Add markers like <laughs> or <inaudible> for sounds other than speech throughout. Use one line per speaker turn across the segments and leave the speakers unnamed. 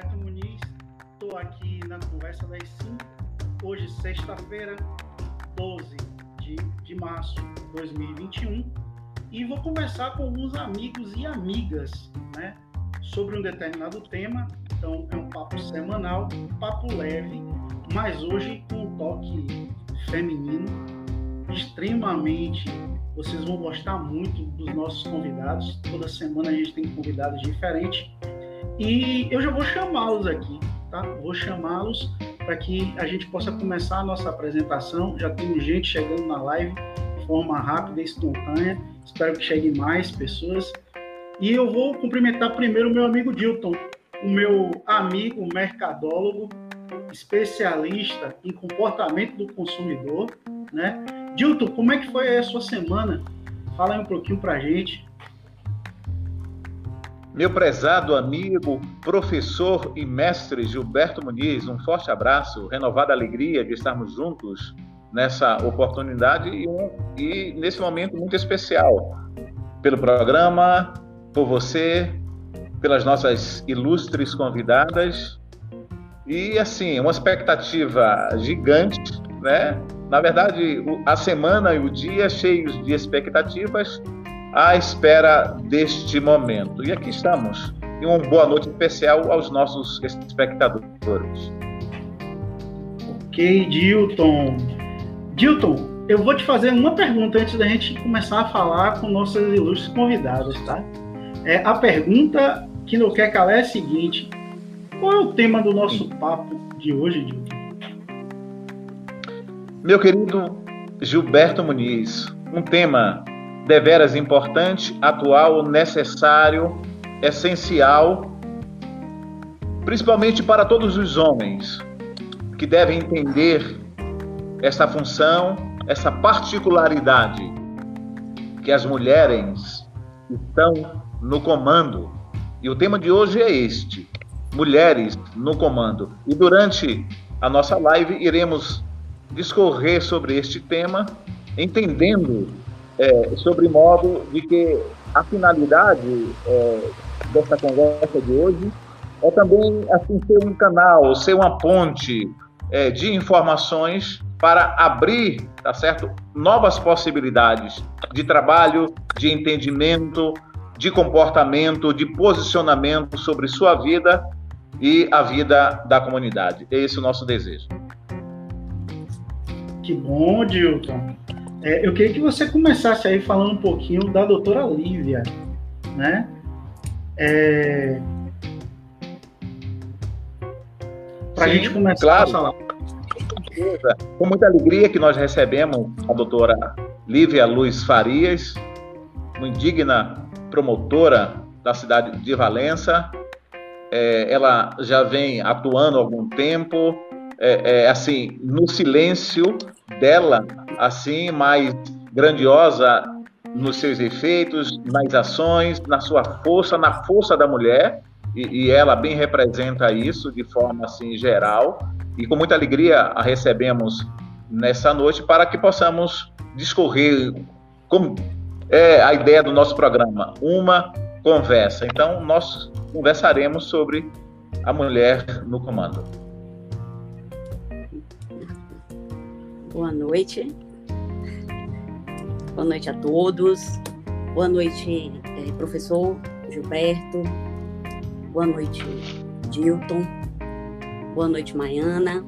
Gilberto Muniz, estou aqui na conversa das 5, hoje sexta-feira, 12 de, de março de 2021, e vou conversar com alguns amigos e amigas né, sobre um determinado tema. Então, é um papo semanal, um papo leve, mas hoje com um toque feminino, extremamente. Vocês vão gostar muito dos nossos convidados. Toda semana a gente tem convidados diferentes. E eu já vou chamá-los aqui, tá? Vou chamá-los para que a gente possa começar a nossa apresentação. Já tem gente chegando na live de forma rápida e espontânea. Espero que cheguem mais pessoas. E eu vou cumprimentar primeiro o meu amigo Dilton, o meu amigo mercadólogo, especialista em comportamento do consumidor, né? Dilton, como é que foi a sua semana? Fala aí um pouquinho para a gente.
Meu prezado amigo, professor e mestre Gilberto Muniz, um forte abraço, renovada alegria de estarmos juntos nessa oportunidade e, um, e nesse momento muito especial. Pelo programa, por você, pelas nossas ilustres convidadas e assim, uma expectativa gigante, né? Na verdade, a semana e o dia cheios de expectativas à espera deste momento. E aqui estamos. E uma boa noite especial aos nossos espectadores.
Ok, Dilton. Dilton, eu vou te fazer uma pergunta antes da gente começar a falar com nossas ilustres convidadas, tá? É, a pergunta que não quer calar é a seguinte: qual é o tema do nosso papo de hoje, Dilton?
Meu querido Gilberto Muniz, um tema deveras importante, atual, necessário, essencial, principalmente para todos os homens que devem entender essa função, essa particularidade que as mulheres estão no comando. E o tema de hoje é este: mulheres no comando. E durante a nossa live iremos discorrer sobre este tema, entendendo é, sobre modo de que a finalidade é, dessa conversa de hoje é também assim ser um canal, ser uma ponte é, de informações para abrir, tá certo, novas possibilidades de trabalho, de entendimento, de comportamento, de posicionamento sobre sua vida e a vida da comunidade. Esse é o nosso desejo.
Que bom, Dilton. É, eu queria que você começasse aí falando um pouquinho da doutora Lívia, né? É... Para a gente começar
claro.
a falar.
Com muita alegria que nós recebemos a doutora Lívia Luiz Farias, uma indigna promotora da cidade de Valença. É, ela já vem atuando há algum tempo, é, é, assim, no silêncio dela, assim, mais grandiosa nos seus efeitos, nas ações, na sua força, na força da mulher, e, e, ela bem representa isso de forma assim geral. E com muita alegria a recebemos nessa noite para que possamos discorrer como é a ideia do nosso programa, uma conversa. Então nós conversaremos sobre a mulher no comando.
Boa noite. Boa noite a todos. Boa noite, eh, professor Gilberto. Boa noite, Dilton. Boa noite, Maiana.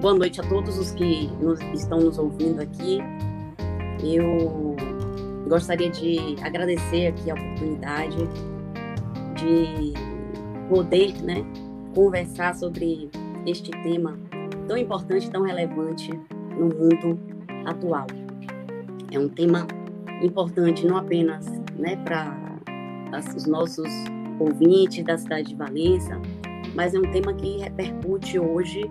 Boa noite a todos os que nos, estão nos ouvindo aqui. Eu gostaria de agradecer aqui a oportunidade de poder né, conversar sobre este tema tão importante, tão relevante no mundo atual. É um tema importante não apenas né, para os nossos ouvintes da cidade de Valença, mas é um tema que repercute hoje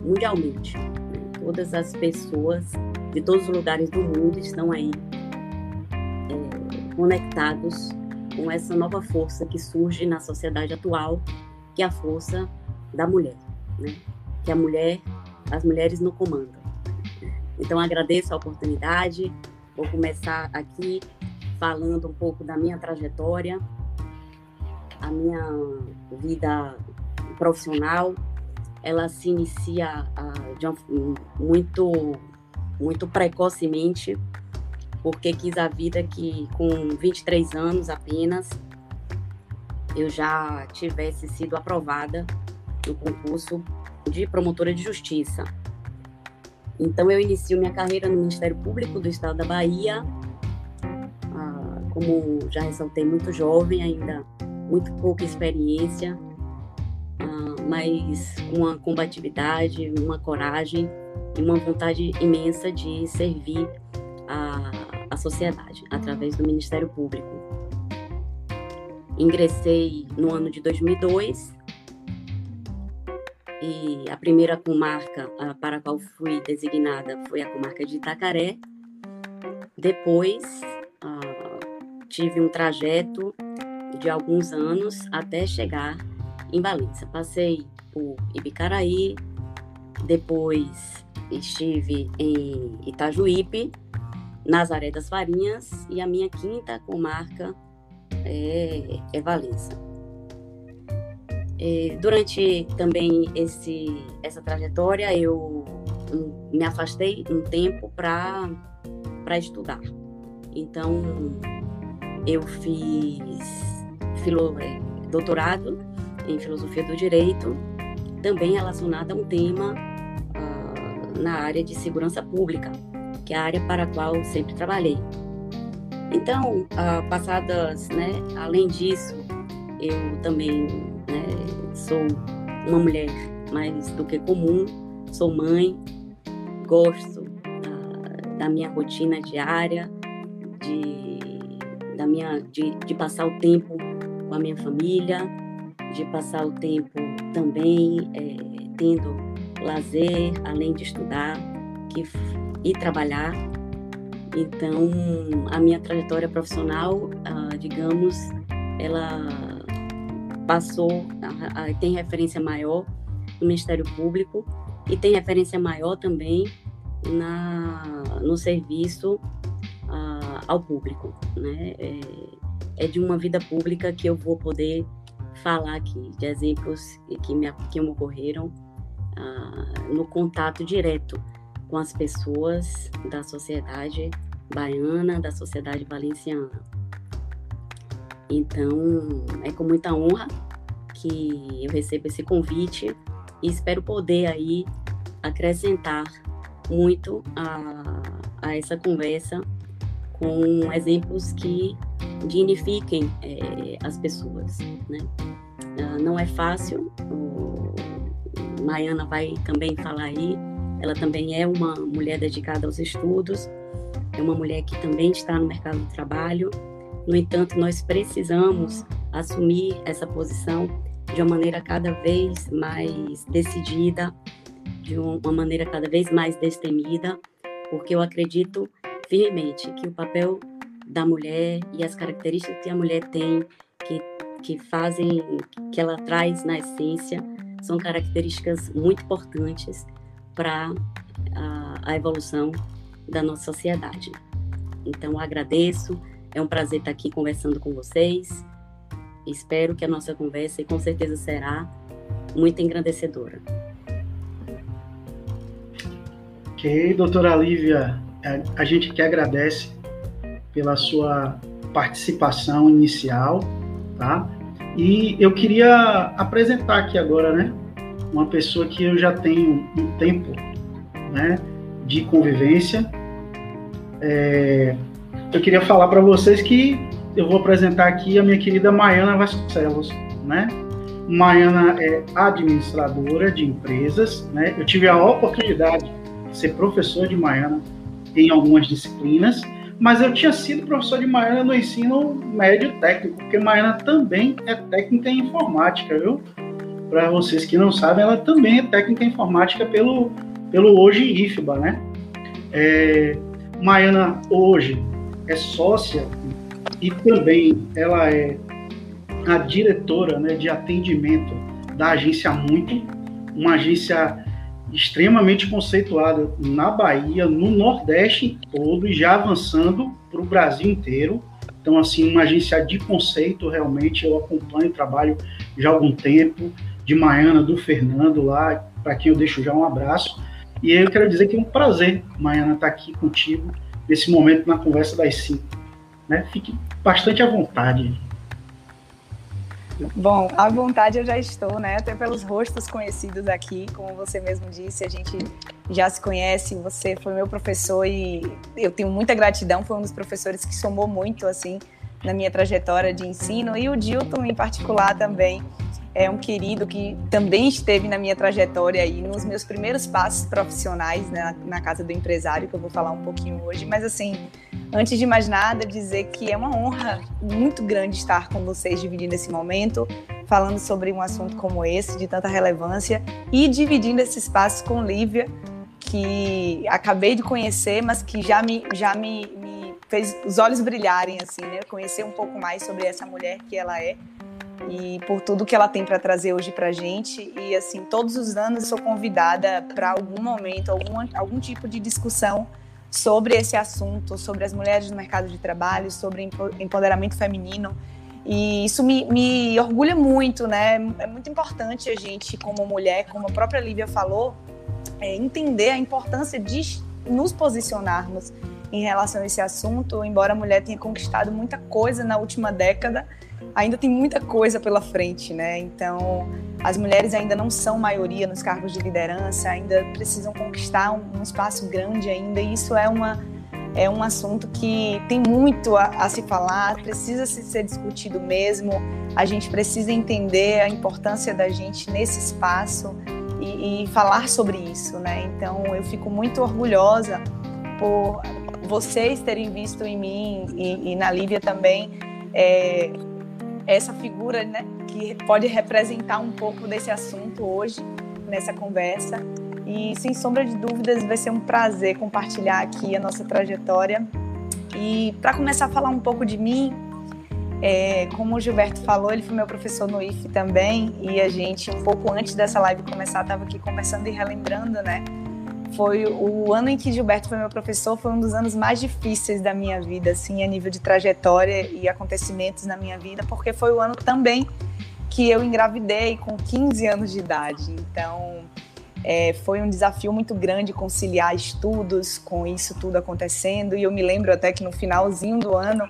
mundialmente. Né? Todas as pessoas de todos os lugares do mundo estão aí é, conectados com essa nova força que surge na sociedade atual, que é a força da mulher, né? que a mulher, as mulheres no comando. Então, agradeço a oportunidade. Vou começar aqui falando um pouco da minha trajetória, a minha vida profissional, ela se inicia uh, muito, muito precocemente, porque quis a vida que com 23 anos apenas eu já tivesse sido aprovada no concurso de promotora de justiça. Então eu inicio minha carreira no Ministério Público do Estado da Bahia, ah, como já ressaltei, muito jovem ainda, muito pouca experiência, ah, mas com uma combatividade, uma coragem e uma vontade imensa de servir a, a sociedade através do Ministério Público. Ingressei no ano de 2002 e a primeira comarca para a qual fui designada foi a comarca de Itacaré. Depois tive um trajeto de alguns anos até chegar em Valência. Passei por Ibicaraí, depois estive em Itajuípe, Nazaré das Farinhas e a minha quinta comarca é, é Valença. É, durante também esse, essa trajetória, eu me afastei um tempo para estudar. Então, eu fiz filo, é, doutorado em filosofia do direito, também relacionado a um tema uh, na área de segurança pública, que é a área para a qual sempre trabalhei. Então, uh, passadas, né, além disso, eu também né, sou uma mulher mais do que comum, sou mãe, gosto uh, da minha rotina diária, de, da minha, de, de passar o tempo com a minha família, de passar o tempo também é, tendo lazer, além de estudar que, e trabalhar. Então, a minha trajetória profissional, ah, digamos, ela passou, tem referência maior no Ministério Público e tem referência maior também na, no serviço ah, ao público, né? É, é, de uma vida pública que eu vou poder falar aqui, de exemplos que me, que me ocorreram no contato direto com as pessoas da sociedade baiana, da sociedade valenciana. Então, é com muita honra que eu recebo esse convite e espero poder aí acrescentar muito a, a essa conversa com exemplos que dignifiquem é, as pessoas, né? Uh, não é fácil, o Maiana vai também falar aí, ela também é uma mulher dedicada aos estudos, é uma mulher que também está no mercado do trabalho. No entanto, nós precisamos assumir essa posição de uma maneira cada vez mais decidida, de uma maneira cada vez mais destemida, porque eu acredito firmemente que o papel da mulher e as características que a mulher tem, que, que fazem, que ela traz na essência, são características muito importantes para a, a evolução da nossa sociedade. Então, agradeço, é um prazer estar aqui conversando com vocês. Espero que a nossa conversa, e com certeza será, muito engrandecedora.
Ok, doutora Lívia, a gente que agradece pela sua participação inicial, tá? E eu queria apresentar aqui agora, né, uma pessoa que eu já tenho um tempo, né, de convivência. É, eu queria falar para vocês que eu vou apresentar aqui a minha querida Maiana Vasconcelos, né? Maiana é administradora de empresas, né? Eu tive a oportunidade de ser professor de Maiana em algumas disciplinas, mas eu tinha sido professor de Maiana no ensino médio técnico, porque Maiana também é técnica em informática, viu? Para vocês que não sabem, ela também é técnica em informática pelo pelo hoje IFBA, né? É, Maiana hoje é sócia e também ela é a diretora né, de atendimento da agência Muito, uma agência extremamente conceituada na Bahia, no Nordeste todo e já avançando para o Brasil inteiro. Então, assim, uma agência de conceito, realmente, eu acompanho o trabalho já há algum tempo, de Maiana, do Fernando lá, para quem eu deixo já um abraço. E eu quero dizer que é um prazer, Maiana, estar tá aqui contigo nesse momento na conversa das cinco. Né? Fique bastante à vontade.
Bom, à vontade eu já estou, né? Até pelos rostos conhecidos aqui, como você mesmo disse, a gente já se conhece. Você foi meu professor e eu tenho muita gratidão. Foi um dos professores que somou muito, assim, na minha trajetória de ensino. E o Dilton, em particular, também é um querido que também esteve na minha trajetória aí, nos meus primeiros passos profissionais né, na casa do empresário, que eu vou falar um pouquinho hoje. Mas, assim, antes de mais nada, dizer que é uma honra muito grande estar com vocês dividindo esse momento, falando sobre um assunto como esse, de tanta relevância, e dividindo esse espaço com Lívia, que acabei de conhecer, mas que já me, já me, me fez os olhos brilharem, assim, né? Conhecer um pouco mais sobre essa mulher que ela é e por tudo que ela tem para trazer hoje para gente. E assim, todos os anos sou convidada para algum momento, algum, algum tipo de discussão sobre esse assunto, sobre as mulheres no mercado de trabalho, sobre empoderamento feminino. E isso me, me orgulha muito, né? É muito importante a gente, como mulher, como a própria Lívia falou, é, entender a importância de nos posicionarmos em relação a esse assunto, embora a mulher tenha conquistado muita coisa na última década, ainda tem muita coisa pela frente, né? Então, as mulheres ainda não são maioria nos cargos de liderança, ainda precisam conquistar um, espaço grande ainda, e isso é uma é um assunto que tem muito a, a se falar, precisa se ser discutido mesmo. A gente precisa entender a importância da gente nesse espaço e, e falar sobre isso, né? Então, eu fico muito orgulhosa por vocês terem visto em mim e, e na Lívia também é, essa figura né, que pode representar um pouco desse assunto hoje, nessa conversa. E, sem sombra de dúvidas, vai ser um prazer compartilhar aqui a nossa trajetória. E, para começar a falar um pouco de mim, é, como o Gilberto falou, ele foi meu professor no IF também, e a gente, um pouco antes dessa live começar, estava aqui conversando e relembrando, né? Foi o ano em que Gilberto foi meu professor, foi um dos anos mais difíceis da minha vida, assim, a nível de trajetória e acontecimentos na minha vida, porque foi o ano também que eu engravidei com 15 anos de idade. Então, é, foi um desafio muito grande conciliar estudos com isso tudo acontecendo. E eu me lembro até que no finalzinho do ano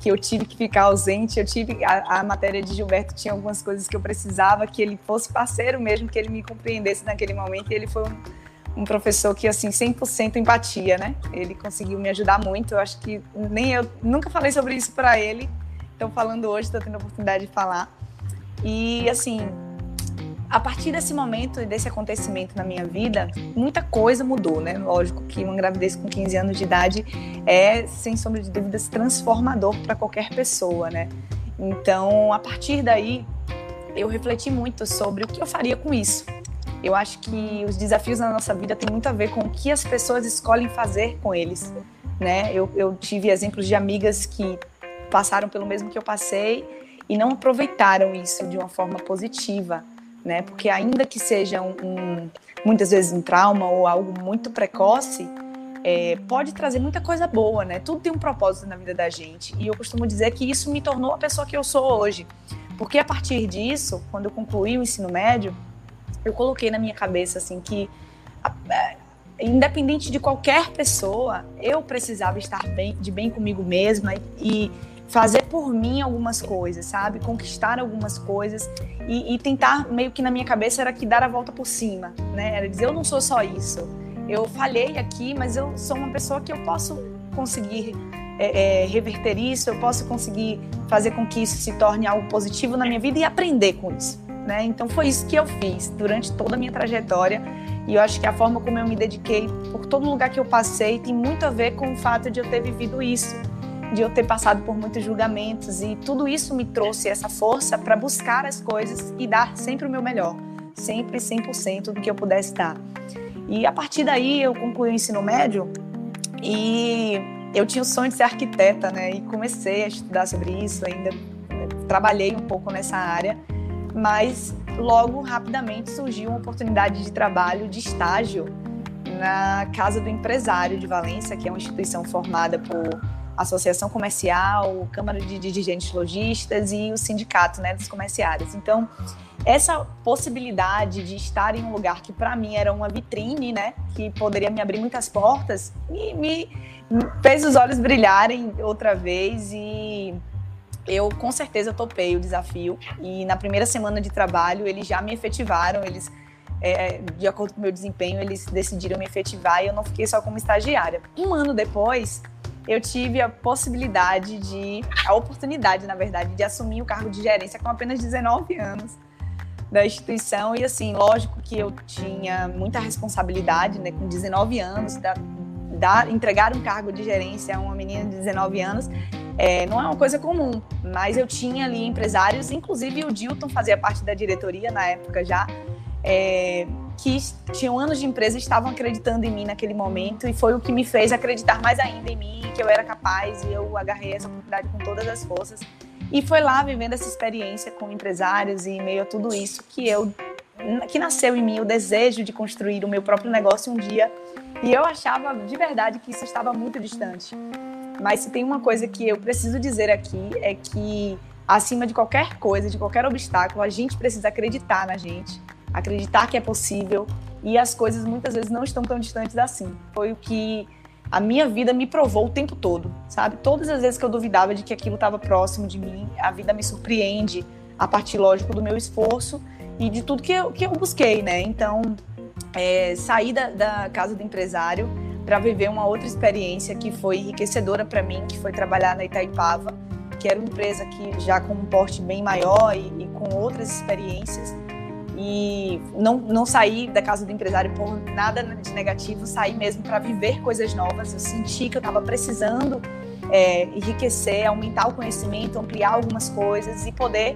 que eu tive que ficar ausente, eu tive a, a, matéria de Gilberto tinha algumas coisas que eu precisava que ele fosse parceiro mesmo, que ele me compreendesse naquele momento. E ele foi um um professor que, assim, 100% empatia, né? Ele conseguiu me ajudar muito. Eu acho que nem eu nunca falei sobre isso para ele. Então, falando hoje, estou tendo a oportunidade de falar. E, assim, a partir desse momento e desse acontecimento na minha vida, muita coisa mudou, né? Lógico que uma gravidez com 15 anos de idade é, sem sombra de dúvidas, transformador para qualquer pessoa, né? Então, a partir daí, eu refleti muito sobre o que eu faria com isso. Eu acho que os desafios na nossa vida têm muito a ver com o que as pessoas escolhem fazer com eles, né? Eu, eu tive exemplos de amigas que passaram pelo mesmo que eu passei e não aproveitaram isso de uma forma positiva, né? Porque ainda que seja um, um muitas vezes um trauma ou algo muito precoce, é, pode trazer muita coisa boa, né? Tudo tem um propósito na vida da gente. E eu costumo dizer que isso me tornou a pessoa que eu sou hoje. Porque a partir disso, quando eu concluí o ensino médio, eu coloquei na minha cabeça assim que é, independente de qualquer pessoa, eu precisava estar bem, de bem comigo mesma e fazer por mim algumas coisas, sabe? Conquistar algumas coisas e, e, tentar, meio que na minha cabeça era que dar a volta por cima, né? Era dizer, eu não sou só isso. Eu falhei aqui, mas eu sou uma pessoa que eu posso conseguir é, é, reverter isso, eu posso conseguir fazer com que isso se torne algo positivo na minha vida e aprender com isso né? Então foi isso que eu fiz durante toda a minha trajetória. E eu acho que a forma como eu me dediquei por todo lugar que eu passei tem muito a ver com o fato de eu ter vivido isso, de eu ter passado por muitos julgamentos e tudo isso me trouxe essa força para buscar as coisas e dar sempre o meu melhor, sempre 100% do que eu pudesse dar. E a partir daí eu concluí o ensino médio e eu tinha o sonho de ser arquiteta, né? E comecei a estudar sobre isso, ainda trabalhei um pouco nessa área mas logo rapidamente surgiu uma oportunidade de trabalho de estágio na Casa do Empresário de Valência, que é uma instituição formada por Associação Comercial, Câmara de Dirigentes Logistas e o Sindicato né, dos Comerciários. Então, essa possibilidade de estar em um lugar que para mim era uma vitrine, né, que poderia me abrir muitas portas, me, me fez os olhos brilharem outra vez e eu com certeza topei o desafio. E na primeira semana de trabalho eles já me efetivaram, eles é, de acordo com o meu desempenho, eles decidiram me efetivar e eu não fiquei só como estagiária. Um ano depois, eu tive a possibilidade de, a oportunidade, na verdade, de assumir o cargo de gerência com apenas 19 anos da instituição. E assim, lógico que eu tinha muita responsabilidade, né, com 19 anos, da, da, entregar um cargo de gerência a uma menina de 19 anos. É, não é uma coisa comum, mas eu tinha ali empresários, inclusive o Dilton fazia parte da diretoria na época já, é, que tinham anos de empresa estavam acreditando em mim naquele momento e foi o que me fez acreditar mais ainda em mim, que eu era capaz e eu agarrei essa oportunidade com todas as forças. E foi lá vivendo essa experiência com empresários e meio a tudo isso que eu que nasceu em mim o desejo de construir o meu próprio negócio um dia. E eu achava de verdade que isso estava muito distante. Mas se tem uma coisa que eu preciso dizer aqui é que acima de qualquer coisa, de qualquer obstáculo, a gente precisa acreditar na gente, acreditar que é possível e as coisas muitas vezes não estão tão distantes assim. Foi o que a minha vida me provou o tempo todo, sabe? Todas as vezes que eu duvidava de que aquilo estava próximo de mim, a vida me surpreende a partir, lógico, do meu esforço e de tudo que eu, que eu busquei, né? Então, é, saí da, da casa do empresário para viver uma outra experiência que foi enriquecedora para mim, que foi trabalhar na Itaipava, que era uma empresa que já com um porte bem maior e, e com outras experiências e não, não saí da casa do empresário por nada de negativo, saí mesmo para viver coisas novas. Eu senti que eu estava precisando é, enriquecer, aumentar o conhecimento, ampliar algumas coisas e poder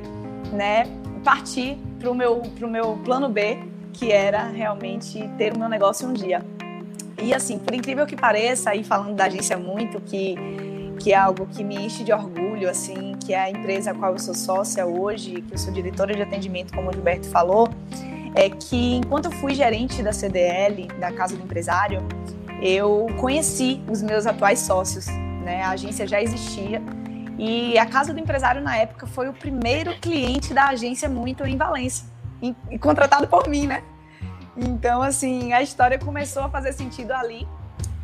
né, partir para o meu, meu plano B, que era realmente ter o meu negócio um dia. E assim, por incrível que pareça, aí falando da agência muito, que que é algo que me enche de orgulho, assim, que é a empresa a qual eu sou sócia hoje, que eu sou diretora de atendimento, como o Gilberto falou, é que enquanto eu fui gerente da CDL, da Casa do Empresário, eu conheci os meus atuais sócios, né? A agência já existia e a Casa do Empresário na época foi o primeiro cliente da agência muito em Valência, e contratado por mim, né? Então, assim, a história começou a fazer sentido ali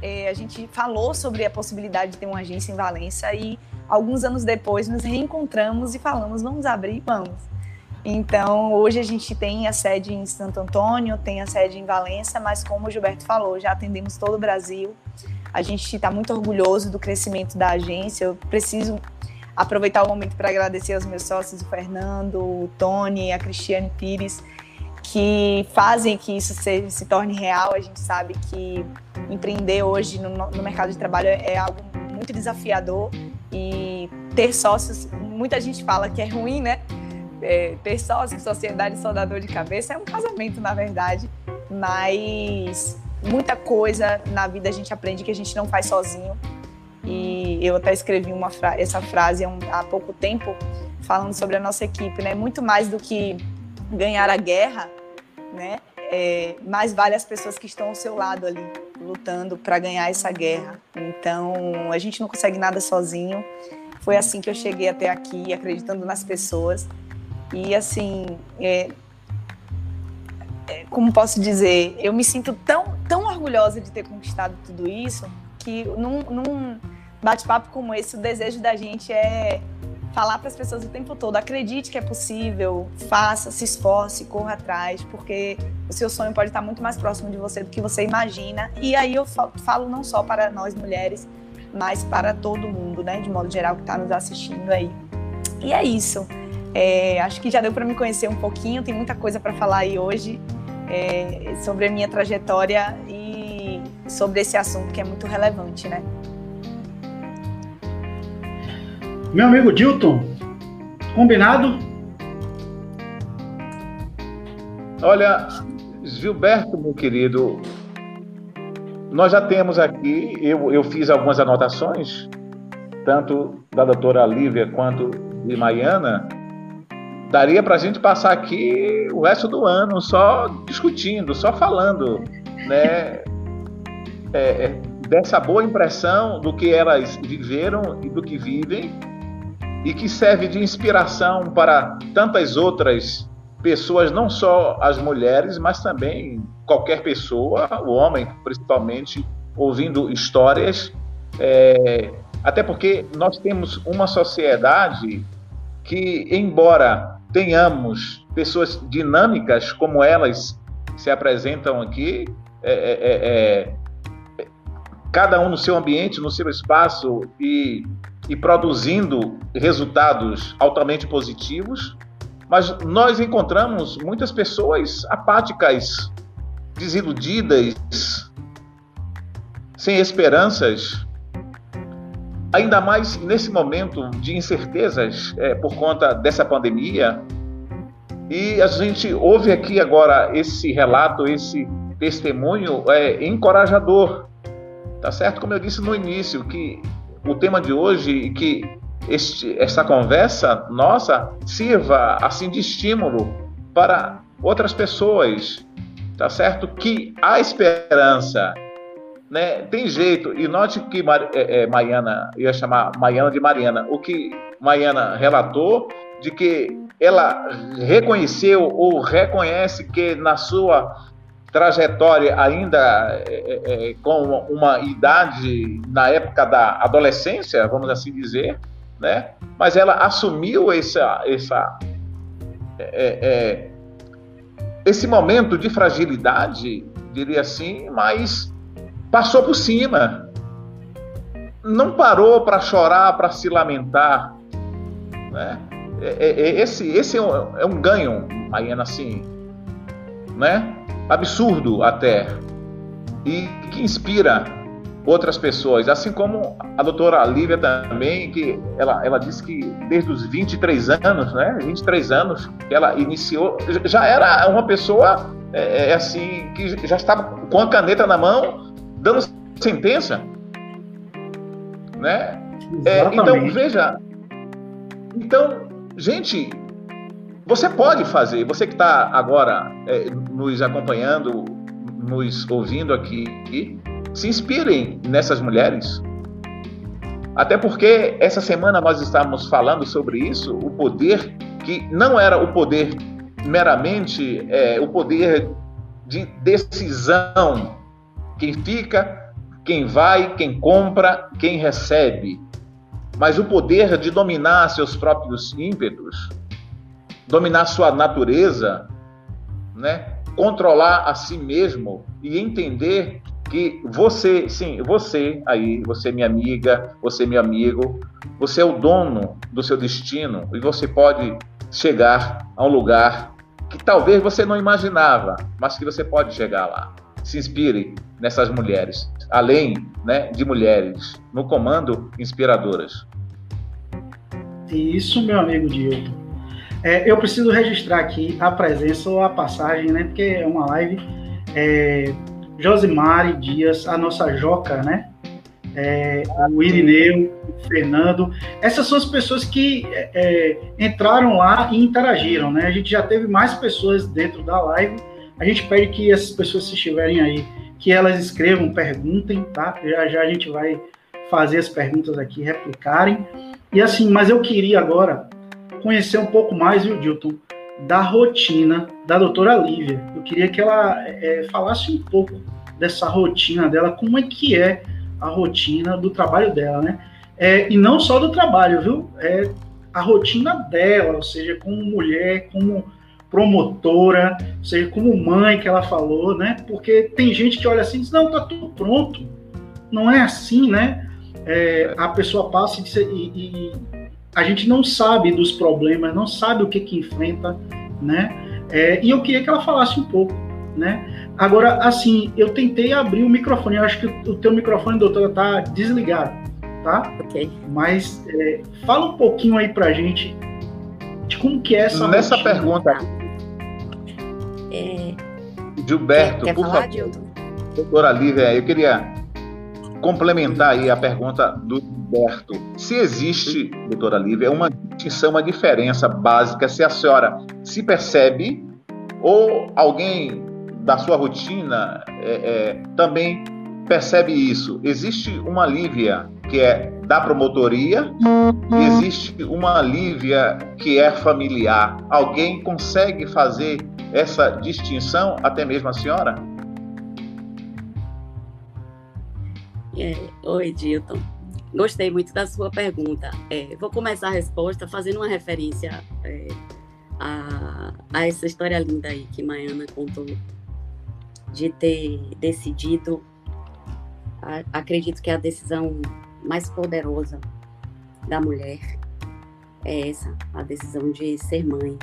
é, a gente falou sobre a possibilidade de ter uma agência em Valença e alguns anos depois nos reencontramos e falamos, vamos abrir, vamos. Então, hoje a gente tem a sede em Santo Antônio, tem a sede em Valença, mas como o Gilberto falou, já atendemos todo o Brasil. A gente está muito orgulhoso do crescimento da agência. Eu preciso aproveitar o momento para agradecer aos meus sócios, o Fernando, o Tony, a Cristiane Pires, que fazem que isso se, se torne real. A gente sabe que empreender hoje no, no mercado de trabalho é, algo muito desafiador e ter sócios, muita gente fala que é ruim, né? É, ter sócios, sociedade só dá dor de cabeça, é um casamento, na verdade, mas muita coisa na vida a gente aprende que a gente não faz sozinho. E eu até escrevi uma fra essa frase há, pouco tempo, falando sobre a nossa equipe, né? Muito mais do que ganhar a guerra, né? É, mais vale as pessoas que estão ao seu lado ali, lutando para ganhar essa guerra. Então, a gente não consegue nada sozinho. Foi assim que eu cheguei até aqui, acreditando nas pessoas. E assim, é, é, como posso dizer, eu me sinto tão, tão orgulhosa de ter conquistado tudo isso que num, num bate-papo como esse, o desejo da gente é falar para as pessoas o tempo todo: acredite que é possível, faça, se esforce, corra atrás, porque o seu sonho pode estar muito mais próximo de você do que você imagina. E aí eu falo não só para nós mulheres, mas para todo mundo, né, de modo geral, que está nos assistindo aí. E é isso. É, acho que já deu para me conhecer um pouquinho, tem muita coisa para falar aí hoje é, sobre a minha trajetória e sobre esse assunto que é muito relevante, né?
Meu amigo Dilton, combinado?
Olha, Gilberto, meu querido, nós já temos aqui, eu, eu fiz algumas anotações, tanto da doutora Lívia quanto de Maiana. Daria para a gente passar aqui o resto do ano só discutindo, só falando, né? é, é, dessa boa impressão do que elas viveram e do que vivem e que serve de inspiração para tantas outras pessoas, não só as mulheres, mas também qualquer pessoa, o homem principalmente, ouvindo histórias. É, até porque nós temos uma sociedade que, embora tenhamos pessoas dinâmicas como elas se apresentam aqui, é, é, é, é cada um no seu ambiente, no seu espaço e, e produzindo resultados altamente positivos, mas nós encontramos muitas pessoas apáticas, desiludidas, sem esperanças, ainda mais nesse momento de incertezas é, por conta dessa pandemia. E a gente ouve aqui agora esse relato, esse testemunho é encorajador, tá certo? Como eu disse no início, que o tema de hoje e que este, essa conversa nossa sirva assim de estímulo para outras pessoas, tá certo? Que há esperança, né? Tem jeito. E note que é, é, eu ia chamar Maiana de Mariana, o que Maiana relatou de que ela reconheceu ou reconhece que na sua trajetória ainda é, é, com uma idade na época da adolescência, vamos assim dizer, né? Mas ela assumiu essa, essa é, esse momento de fragilidade, diria assim, mas passou por cima. Não parou para chorar, para se lamentar. Né? Esse esse é um, é ganho, Maiana, assim, né? Absurdo até, e que inspira outras pessoas, assim como a doutora Lívia também, que ela, ela disse que desde os 23 anos, né, 23 anos, que ela iniciou, já era uma pessoa é, é, assim, que já estava com a caneta na mão, dando sentença, né? É, então, veja, então, gente, você pode fazer, você que está agora é, nos acompanhando, nos ouvindo aqui, se inspirem nessas mulheres. Até porque essa semana nós estávamos falando sobre isso, o poder que não era o poder meramente é, o poder de decisão. Quem fica, quem vai, quem compra, quem recebe. Mas o poder de dominar seus próprios ímpetos, dominar sua natureza, né? Controlar a si mesmo e entender que você, sim, você aí, você minha amiga, você meu amigo, você é o dono do seu destino e você pode chegar a um lugar que talvez você não imaginava, mas que você pode chegar lá. Se inspire nessas mulheres, além né, de mulheres no comando inspiradoras.
Isso, meu amigo Dilton. É, eu preciso registrar aqui a presença ou a passagem, né? Porque é uma live. É, Josimari Dias, a nossa Joca, né? É, o Irineu, o Fernando. Essas são as pessoas que é, é, entraram lá e interagiram, né? A gente já teve mais pessoas dentro da live. A gente pede que essas pessoas, se estiverem aí, que elas escrevam, perguntem, tá? Já já a gente vai fazer as perguntas aqui, replicarem. E assim, mas eu queria agora conhecer um pouco mais, viu, Dilton, da rotina da doutora Lívia. Eu queria que ela é, falasse um pouco dessa rotina dela, como é que é a rotina do trabalho dela, né? É, e não só do trabalho, viu? É a rotina dela, ou seja, como mulher, como promotora, ou seja, como mãe que ela falou, né? Porque tem gente que olha assim e diz, não, tá tudo pronto. Não é assim, né? É, a pessoa passa e, e, a gente não sabe dos problemas, não sabe o que que enfrenta, né? É, e eu queria que ela falasse um pouco, né? Agora, assim, eu tentei abrir o microfone, eu acho que o teu microfone, doutora, tá desligado, tá?
Ok.
Mas é, fala um pouquinho aí pra gente de como que é essa
Nessa rotina. pergunta,
é...
Gilberto, quer, quer por falar, favor. Doutora Lívia, eu queria complementar aí a pergunta do Humberto. Se existe, doutora Lívia, uma distinção, uma diferença básica, se a senhora se percebe ou alguém da sua rotina é, é, também percebe isso? Existe uma Lívia que é da promotoria e existe uma Lívia que é familiar. Alguém consegue fazer essa distinção, até mesmo a senhora?
É, oi, Dilton. Gostei muito da sua pergunta. É, vou começar a resposta fazendo uma referência é, a, a, essa história linda aí que Maiana contou, de ter decidido. A, acredito que a decisão mais poderosa da mulher é essa, a decisão de ser mãe.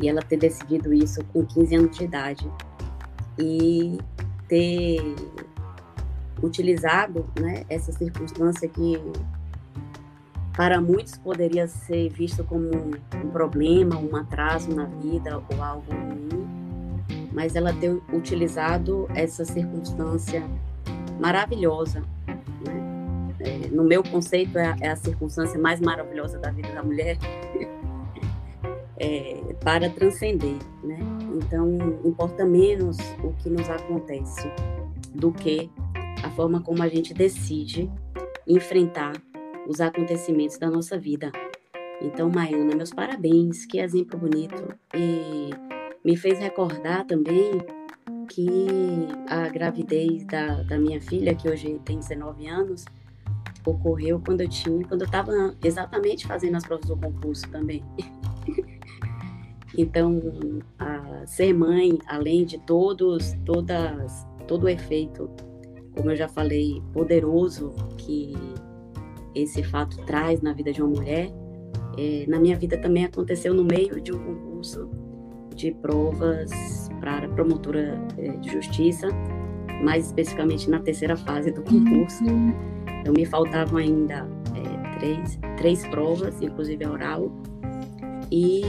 E ela ter decidido isso com 15 anos de idade. E ter utilizado né, essa circunstância que para muitos poderia ser visto como um, problema, um atraso na vida ou algo ruim, mas ela ter utilizado essa circunstância maravilhosa. Né? É, no meu conceito, é a, é a, circunstância mais maravilhosa da vida da mulher <laughs> é, para transcender. Né? Então, importa menos o que nos acontece do que a forma como a gente decide enfrentar os acontecimentos da nossa vida. Então, Maiana, meus parabéns, que exemplo bonito. E me fez recordar também que a gravidez da, da minha filha, que hoje tem 19 anos, ocorreu quando eu tinha, quando eu estava exatamente fazendo as provas do concurso também. <laughs> então, ser mãe, além de todos, todas, todo o efeito como eu já falei, poderoso que esse fato traz na vida de uma mulher, é, na minha vida também aconteceu no meio de um concurso de provas para promotora é, de justiça, mais especificamente na terceira fase do concurso. Então me faltavam ainda é, três, três provas, inclusive a oral. E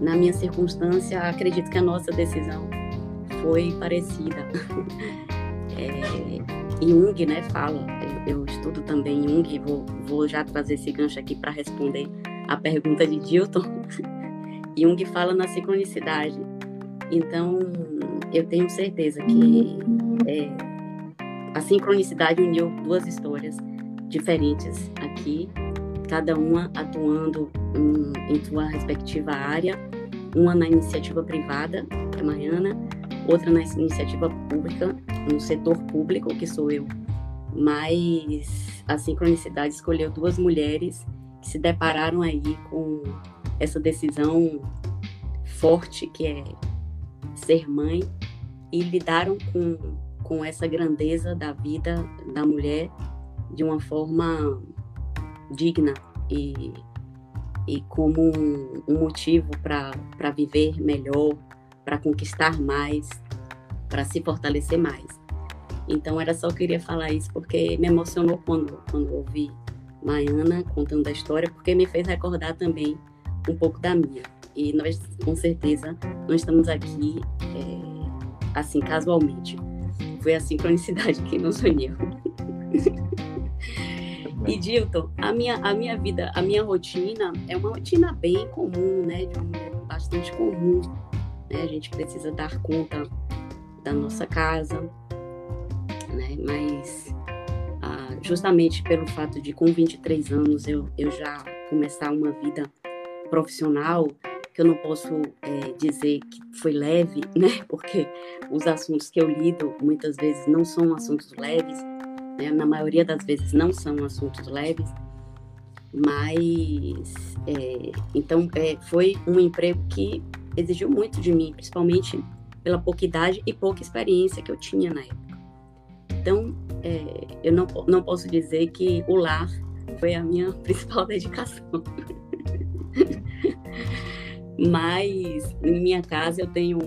na minha circunstância, acredito que a nossa decisão foi parecida. <laughs> é, Jung né, fala, eu, eu, estudo também Jung vou, vou já trazer esse gancho aqui para responder a pergunta de Dilton. <laughs> Jung fala na sincronicidade. Então, eu tenho certeza que é, a sincronicidade uniu duas histórias diferentes aqui, cada uma atuando um, em sua respectiva área, uma na iniciativa privada, a Mariana, outra na iniciativa pública, no setor público, que sou eu. Mas a sincronicidade escolheu duas mulheres que se depararam aí com essa decisão forte que é ser mãe e lidaram com, com essa grandeza da vida da mulher de uma forma digna e, e como um, um motivo para viver melhor, para conquistar mais, para se fortalecer mais. Então era só queria falar isso porque me emocionou quando quando ouvi Maiana contando a história, porque me fez recordar também um pouco da minha. E nós com certeza não estamos aqui é, assim casualmente. Foi a sincronicidade <laughs> que nos uniu. E Dilton, a minha, a minha vida, a minha rotina é uma rotina bem comum, né? De mulher bastante comum né? A gente precisa dar conta da nossa casa, né? Mas ah, justamente pelo fato de com 23 anos eu, eu já começar uma vida profissional, que eu não posso é, dizer que foi leve, <laughs> né? Porque os assuntos que eu lido muitas vezes não são assuntos leves, né? na maioria das vezes não são assuntos leves, mas é, então é, foi um emprego que exigiu muito de mim, principalmente pela pouca idade e pouca experiência que eu tinha na época. Então, é, eu não, não posso dizer que o lar foi a minha <laughs> principal dedicação. <laughs> Mas em minha casa eu tenho,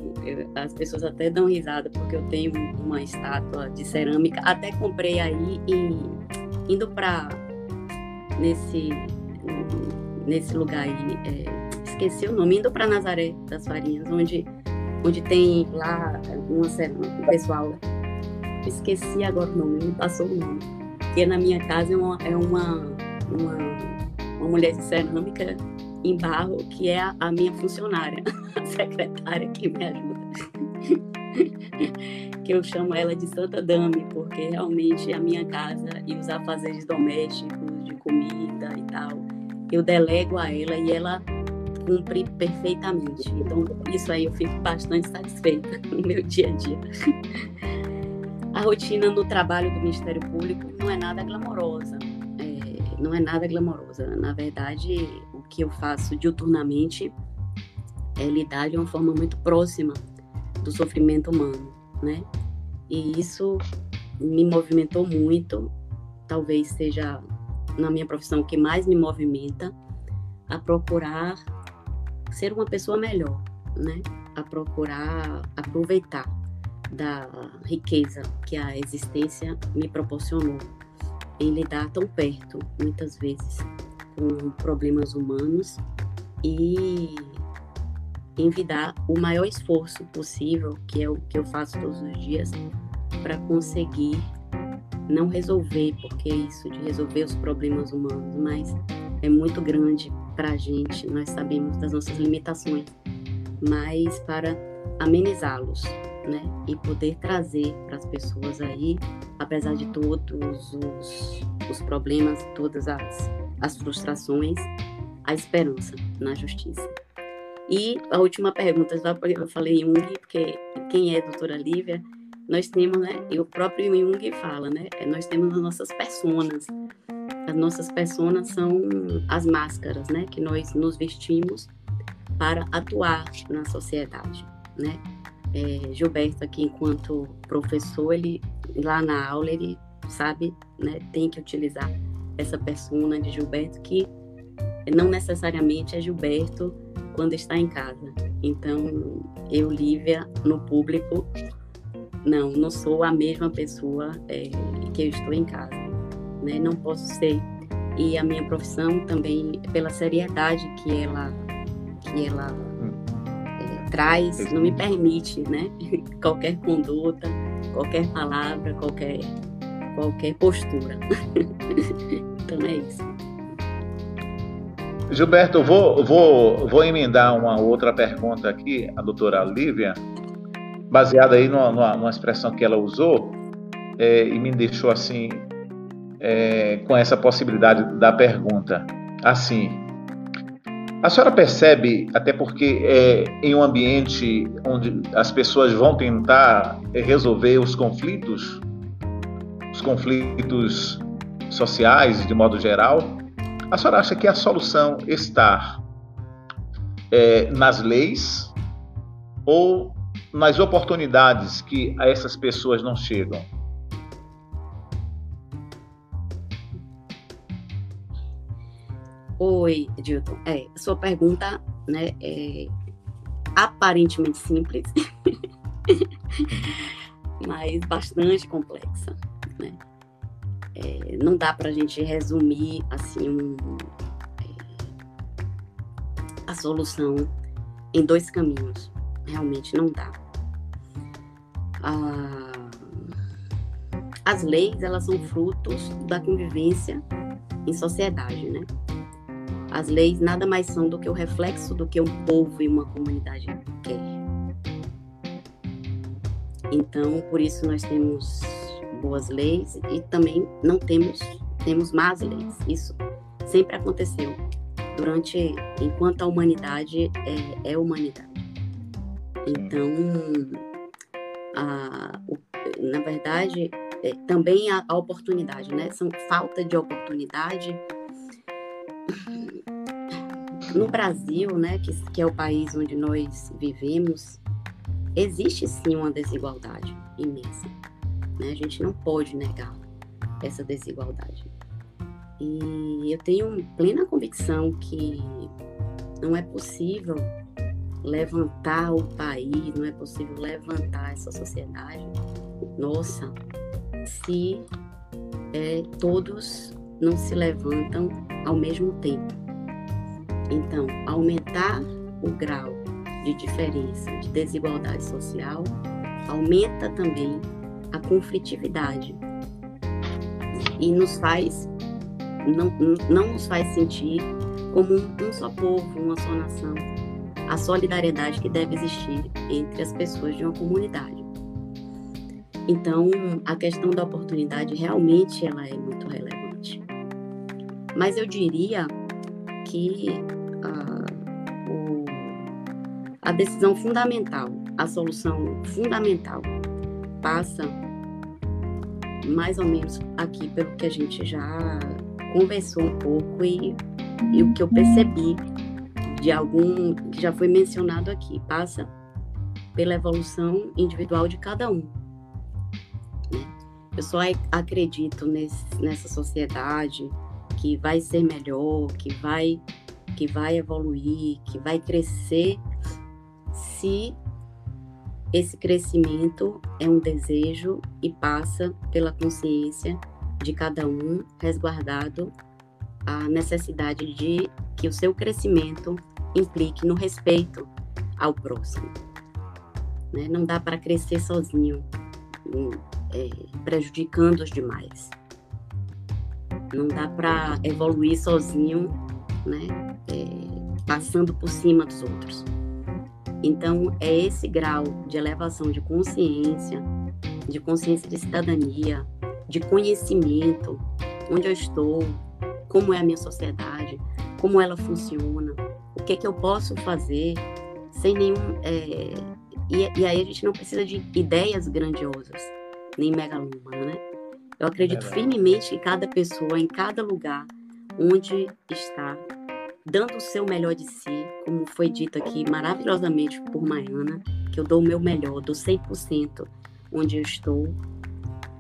as pessoas até dão risada porque eu tenho uma estátua de cerâmica, até comprei aí e indo para nesse nesse lugar aí, é, esqueci o nome, indo para Nazaré das Farinhas, onde, onde tem lá uma um pessoal. Esqueci agora o nome, me passou o nome. Que na minha casa é uma, é uma, uma, uma mulher de cerâmica em barro, que é a, a minha funcionária, <laughs> a secretária que me ajuda. <laughs> que eu chamo ela de Santa Dame, porque realmente a minha casa e os afazeres domésticos, de comida e tal, eu delego a ela e ela cumpre perfeitamente. Então, isso aí eu fico bastante satisfeita <laughs> no meu dia a dia. A rotina no trabalho do Ministério Público não é nada glamourosa. É, não é nada glamourosa. Na verdade, o que eu faço diuturnamente é lidar de uma forma muito próxima do sofrimento humano, né? E isso me movimentou muito, talvez seja na minha profissão que mais me movimenta a procurar ser uma pessoa melhor, né? A procurar aproveitar da riqueza que a existência me proporcionou em lidar tão perto, muitas vezes, com problemas humanos e envidar o maior esforço possível, que é o que eu faço todos os dias, para conseguir não resolver, porque isso de resolver os problemas humanos, mas é muito grande para a gente, nós sabemos das nossas limitações, mas para amenizá-los, né? E poder trazer para as pessoas aí, apesar de todos os, os problemas, todas as, as frustrações, a esperança na justiça. E a última pergunta, eu falei Jung, porque quem é doutora Lívia, nós temos, né, e o próprio Jung fala, né, é, nós temos as nossas personas. As nossas personas são as máscaras, né, que nós nos vestimos para atuar na sociedade, né. É, Gilberto aqui, enquanto professor, ele lá na aula ele sabe, né, tem que utilizar essa persona de Gilberto que não necessariamente é Gilberto quando está em casa. Então, eu, Lívia, no público, não, não sou a mesma pessoa é, que eu estou em casa. Né? Não posso ser. E a minha profissão também, pela seriedade que ela, que ela é, traz, não me permite né? <laughs> qualquer conduta, qualquer palavra, qualquer, qualquer postura. <laughs> então é isso.
Gilberto, eu vou, vou, vou emendar uma outra pergunta aqui, a doutora Lívia, baseada aí numa, numa expressão que ela usou, é, e me deixou assim, é, com essa possibilidade da pergunta. Assim, a senhora percebe, até porque é em um ambiente onde as pessoas vão tentar resolver os conflitos, os conflitos sociais de modo geral, a senhora acha que a solução está é, nas leis ou nas oportunidades que a essas pessoas não chegam?
Oi, Dilton. É, sua pergunta né, é aparentemente simples, <laughs> mas bastante complexa. Né? É, não dá para a gente resumir assim um, é, a solução em dois caminhos. Realmente não dá. Ah, as leis elas são frutos da convivência em sociedade, né? As leis nada mais são do que o reflexo do que um povo e uma comunidade quer. Então, por isso nós temos boas leis e também não temos temos más leis. Isso sempre aconteceu durante enquanto a humanidade é, é humanidade. Então, a, o, na verdade, é, também a, a, oportunidade, né? São falta de oportunidade. No Brasil, né, que, que é o país onde nós vivemos, existe sim uma desigualdade imensa. Né? A gente não pode negar essa desigualdade. E eu tenho plena convicção que não é possível levantar o país, não é possível levantar essa sociedade, nossa, se é, todos não se levantam ao mesmo tempo. Então, aumentar o grau de diferença, de desigualdade social, aumenta também a conflitividade e nos faz não, não nos faz sentir como um, um só povo, uma só nação. A solidariedade que deve existir entre as pessoas de uma comunidade. Então, a questão da oportunidade realmente ela é muito relevante. Mas eu diria que uh, o, a decisão fundamental, a solução fundamental, passa mais ou menos aqui pelo que a gente já conversou um pouco e, e o que eu percebi de algum que já foi mencionado aqui, passa pela evolução individual de cada um. Né? Eu só acredito nesse, nessa sociedade que vai ser melhor, que vai que vai evoluir, que vai crescer, se esse crescimento é um desejo e passa pela consciência de cada um, resguardado a necessidade de que o seu crescimento implique no respeito ao próximo. Né? Não dá para crescer sozinho, hum, é, prejudicando os demais. Não dá para evoluir sozinho, né? É, passando por cima dos outros. Então, é esse grau de elevação de consciência, de consciência de cidadania, de conhecimento, onde eu estou, como é a minha sociedade, como ela funciona, o que, é que eu posso fazer sem nenhum. É, e, e, aí a gente não precisa de ideias grandiosas, nem megalômanas, né? Eu acredito é firmemente que cada pessoa, em cada lugar onde está, dando o seu melhor de si, como foi dito aqui maravilhosamente por Maiana, que eu dou o meu melhor, dou 100% onde eu estou.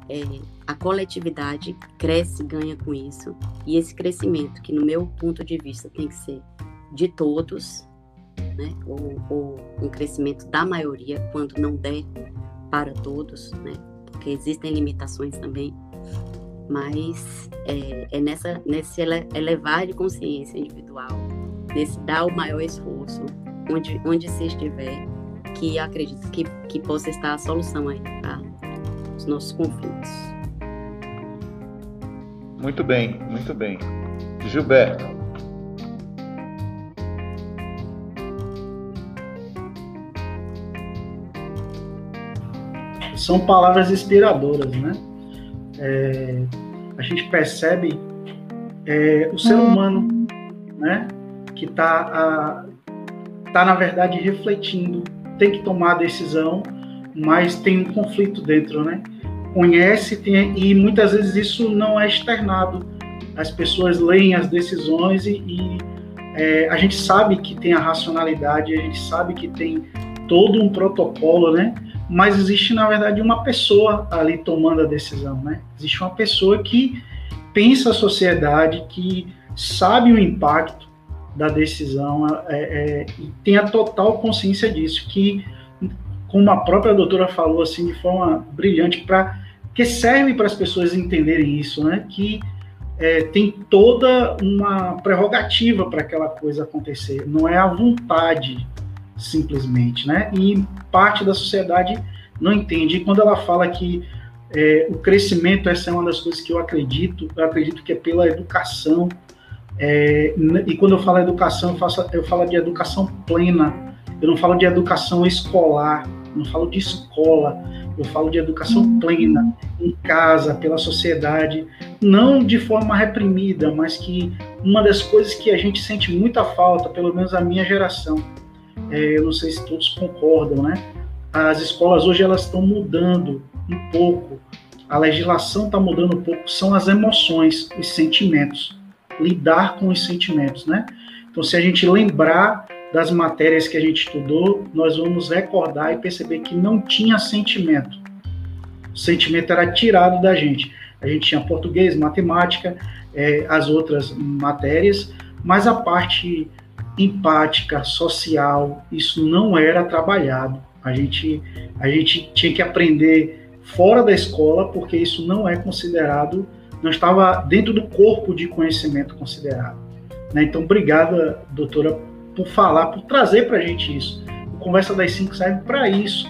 É, a coletividade cresce, ganha com isso. E esse crescimento, que no meu ponto de vista tem que ser de todos, né? ou, ou um crescimento da maioria, quando não der para todos, né? porque existem limitações também, mas é, é nessa, nesse elevar de consciência individual, nesse dar o maior esforço, onde, onde se estiver, que acredito que, que possa estar a solução aí para os nossos conflitos.
Muito bem, muito bem. Gilberto,
são palavras inspiradoras, né? É, a gente percebe é, o ser humano, né? Que está, tá, na verdade, refletindo, tem que tomar a decisão, mas tem um conflito dentro, né? Conhece tem, e muitas vezes isso não é externado. As pessoas leem as decisões e, e é, a gente sabe que tem a racionalidade, a gente sabe que tem todo um protocolo, né? Mas existe na verdade uma pessoa ali tomando a decisão, né? Existe uma pessoa que pensa a sociedade, que sabe o impacto da decisão é, é, e tem a total consciência disso, que como a própria doutora falou assim de forma brilhante para que serve para as pessoas entenderem isso, né? Que é, tem toda uma prerrogativa para aquela coisa acontecer, não é a vontade simplesmente, né? E parte da sociedade não entende. E quando ela fala que é, o crescimento, essa é uma das coisas que eu acredito, eu acredito que é pela educação. É, e quando eu falo educação, eu, faço, eu falo de educação plena, eu não falo de educação escolar, não falo de escola, eu falo de educação plena, em casa, pela sociedade, não de forma reprimida, mas que uma das coisas que a gente sente muita falta, pelo menos a minha geração, é, eu não sei se todos concordam, né? As escolas hoje elas estão mudando um pouco, a legislação está mudando um pouco, são as emoções, os sentimentos, lidar com os sentimentos, né? Então, se a gente lembrar das matérias que a gente estudou, nós vamos recordar e perceber que não tinha sentimento. O sentimento era tirado da gente. A gente tinha português, matemática, é, as outras matérias, mas a parte empática, social, isso não era trabalhado. A gente, a gente tinha que aprender fora da escola, porque isso não é considerado, não estava dentro do corpo de conhecimento considerado. Né? Então, obrigada, doutora, por falar, por trazer para a gente isso. O Conversa das Cinco serve para isso,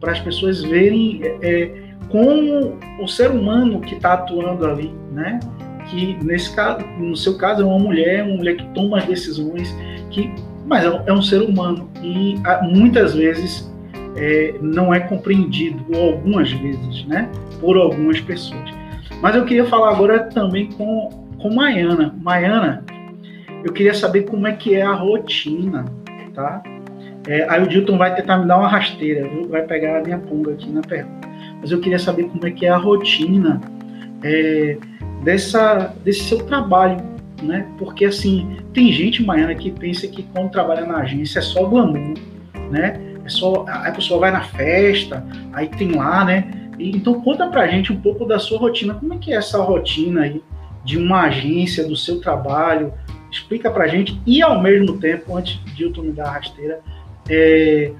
para as pessoas verem é, como o ser humano que está atuando ali, né? que nesse caso, no seu caso é uma mulher, uma mulher que toma as decisões, que, mas é, é um ser humano e muitas vezes é, não é compreendido algumas vezes, né, por algumas pessoas. Mas eu queria falar agora também com, com Maiana. Maiana, eu queria saber como é que é a rotina, tá? É, aí o Dilton vai tentar me dar uma rasteira, viu? vai pegar a minha punga aqui na pergunta. Mas eu queria saber como é que é a rotina é, dessa, desse seu trabalho, né? Porque assim, tem gente, Maiana, que pensa que quando trabalha na agência é só glamour, né? É só, a pessoa vai na festa, aí tem lá, né? Então conta pra gente um pouco da sua rotina. Como é que é essa rotina aí de uma agência, do seu trabalho? Explica pra gente. E ao mesmo tempo, antes de eu me dar a rasteira, é,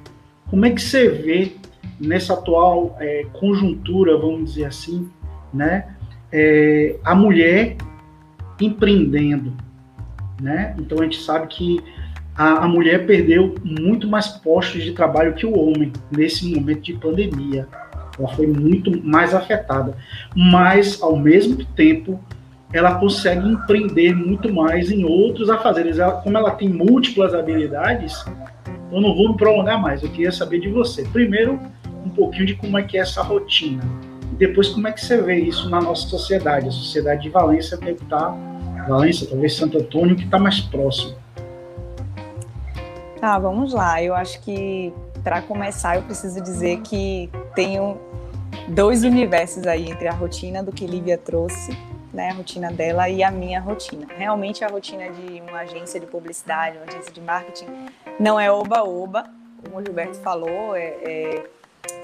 como é que você vê nessa atual é, conjuntura, vamos dizer assim, né? É, a mulher empreendendo, né? Então a gente sabe que a, a, mulher perdeu muito mais postos de trabalho que o homem nesse momento de pandemia. Ela foi muito mais afetada. Mas, ao mesmo tempo, ela consegue empreender muito mais em outros afazeres. Ela, como ela tem múltiplas habilidades, eu não vou me prolongar mais. Eu queria saber de você. Primeiro, um pouquinho de como é que é essa rotina. E depois, como é que você vê isso na nossa sociedade. A sociedade de Valência que está... Valência, talvez Santo Antônio, que está mais próximo.
Tá, vamos lá. Eu acho que para começar eu preciso dizer que tenho dois universos aí entre a rotina do que Lívia trouxe, né, a rotina dela e a minha rotina. Realmente a rotina de uma agência de publicidade, uma agência de marketing não é oba-oba, como o Gilberto falou, é, é